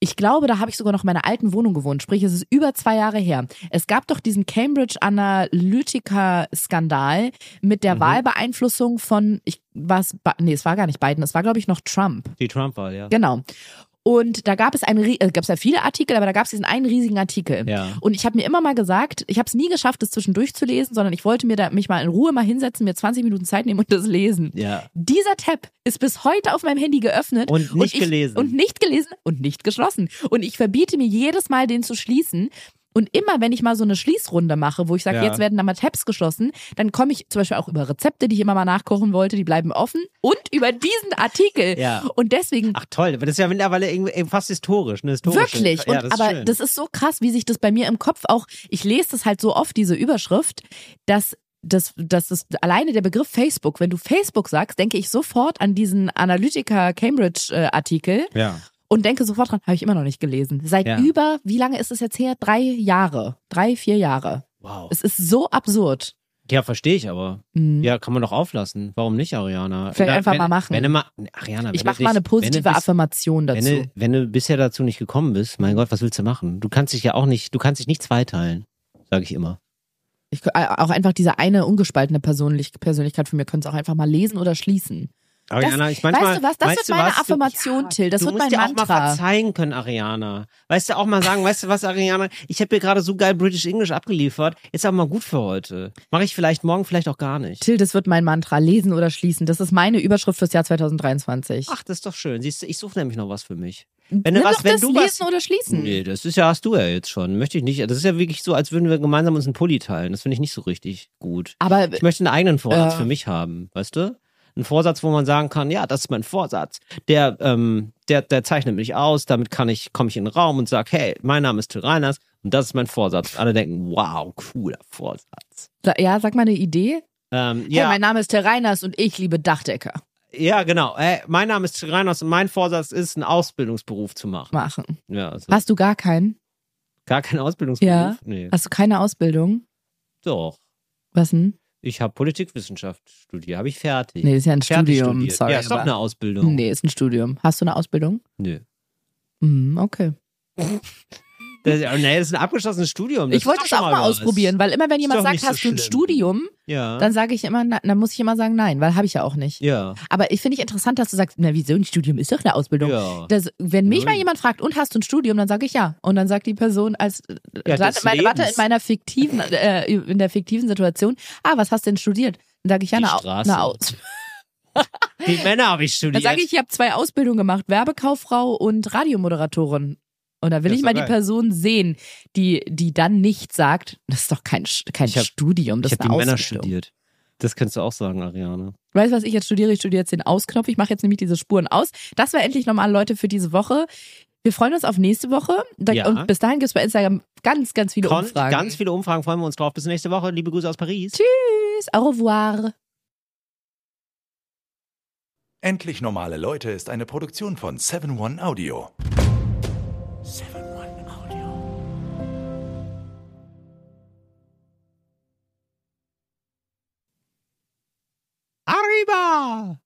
ich glaube, da habe ich sogar noch in meiner alten Wohnung gewohnt. Sprich, es ist über zwei Jahre her. Es gab doch diesen Cambridge Analytica-Skandal mit der Mhm. Wahlbeeinflussung von, ich was, nee, es war gar nicht Biden, es war glaube ich noch Trump. Die Trump-Wahl, ja. Genau. Und da gab es einen, äh, gab es ja viele Artikel, aber da gab es diesen einen riesigen Artikel. Ja. Und ich habe mir immer mal gesagt, ich habe es nie geschafft, das zwischendurch zu lesen, sondern ich wollte mir da mich mal in Ruhe mal hinsetzen, mir 20 Minuten Zeit nehmen und das lesen. Ja. Dieser Tab ist bis heute auf meinem Handy geöffnet Und nicht ich, gelesen. Und nicht gelesen und nicht geschlossen. Und ich verbiete mir jedes Mal, den zu schließen. Und immer, wenn ich mal so eine Schließrunde mache, wo ich sage, Ja. jetzt werden da mal Tabs geschlossen, dann komme ich zum Beispiel auch über Rezepte, die ich immer mal nachkochen wollte, die bleiben offen. Und über diesen Artikel. Ja. Und deswegen Ach toll, das ist ja mittlerweile fast historisch, ne? Historische. Wirklich. Ja, und, das ist aber schön. das ist so krass, wie sich das bei mir im Kopf auch, ich lese das halt so oft, diese Überschrift, dass das, das ist alleine der Begriff Facebook. Wenn du Facebook sagst, denke ich sofort an diesen Analytica Cambridge äh, Artikel ja. Und denke sofort dran, habe ich immer noch nicht gelesen. Seit Ja. über, wie lange ist es jetzt her? Drei Jahre. Drei, vier Jahre. Wow. Es ist so absurd. Ja, verstehe ich aber. Mhm. Ja, kann man doch auflassen. Warum nicht, Ariana? Vielleicht Oder einfach wenn, mal machen. Wenn du mal, Ariana, Ich wenn mache du mal eine wenn du positive bis- Affirmation Wenn dazu. du, wenn du bisher dazu nicht gekommen bist, mein Gott, was willst du machen? Du kannst dich ja auch nicht, du kannst dich nicht zweiteilen, sage ich immer. Ich, äh, auch einfach diese eine ungespaltene Persönlich Persönlichkeit von mir können es auch einfach mal lesen oder schließen. Ariana, ich manchmal, weißt du was, das wird du meine was? Du- Affirmation, Till, das du wird musst mein dir auch mal Mantra. verzeihen können, Ariana. Weißt du, auch mal sagen, weißt du was, Ariana, ich habe hier gerade so geil British English abgeliefert, ist auch mal gut für heute. Mache ich vielleicht morgen, vielleicht auch gar nicht. Till, das wird mein Mantra. Lesen oder schließen. Das ist meine Überschrift fürs Jahr 2023. Ach, das ist doch schön. Siehst du, ich suche nämlich noch was für mich. Wenn du Nimm was, doch wenn das du Lesen was, oder schließen. Nee, das ist ja, hast du ja jetzt schon. Möchte ich nicht. Das ist ja wirklich so, als würden wir gemeinsam uns einen Pulli teilen. Das finde ich nicht so richtig gut. Aber Ich möchte einen eigenen Vorrat Äh. für mich haben, weißt du? Ein Vorsatz, wo man sagen kann, ja, das ist mein Vorsatz. Der, ähm, der, der zeichnet mich aus, damit kann ich, komme ich in den Raum und sage, hey, mein Name ist Till Reiners und das ist mein Vorsatz. Alle denken, wow, cooler Vorsatz. Sa- Ja, sag mal eine Idee. Ähm, Hey, ja, mein Name ist Till Reiners und ich liebe Dachdecker ja, genau. Hey, mein Name ist Till Reiners und mein Vorsatz ist, einen Ausbildungsberuf zu machen. machen. Ja, also Hast du gar keinen? gar keinen Ausbildungsberuf? Ja. Nee. Hast du keine Ausbildung? Doch. Was denn? Ich habe Politikwissenschaft studiert, habe ich fertig. Nee, ist ja ein fertig Studium. studiert. Sorry, ja, ist doch eine Ausbildung. Nee, ist ein Studium. Hast du eine Ausbildung? Nö. Hm, okay. [LAUGHS] Das, nee, das ist ein abgeschlossenes Studium. Das ich wollte doch auch mal was. ausprobieren, weil immer wenn jemand sagt, so hast du ein schlimm. Studium, Ja. dann sage ich immer, na, dann muss ich immer sagen nein, weil habe ich ja auch nicht. ja. Aber ich finde ich interessant, dass du sagst, na wieso ein Studium ist doch eine Ausbildung. Ja. Das, wenn mich mal jemand fragt, und hast du ein Studium, dann sage ich ja. Und dann sagt die Person als Ja, meine, warte in meiner fiktiven, [LAUGHS] äh, in der fiktiven Situation, ah, was hast du denn studiert? Dann sage ich ja eine, eine Aus. Die Männer habe ich Dann studiert. sage ich, ich habe zwei Ausbildungen gemacht, Werbekauffrau und Radiomoderatorin. Und da will Das ich mal die. Person sehen, die, die dann nicht sagt, das ist doch kein, kein Ich hab- Studium, das ich ist habe eine die Männer studiert. Das kannst du auch sagen, Ariane. Weißt du, was ich jetzt studiere? Ich studiere jetzt den Ausknopf. Ich mache jetzt nämlich diese Spuren aus. Das war endlich nochmal, Leute, für diese Woche. Wir freuen uns auf nächste Woche. Da, Ja. Und bis dahin gibt es bei Instagram ganz, ganz viele Kommt, Umfragen. ganz viele Umfragen, freuen wir uns drauf. Bis nächste Woche. Liebe Grüße aus Paris. Tschüss, au revoir. Endlich normale Leute ist eine Produktion von 7-One Audio. 7 Arriba!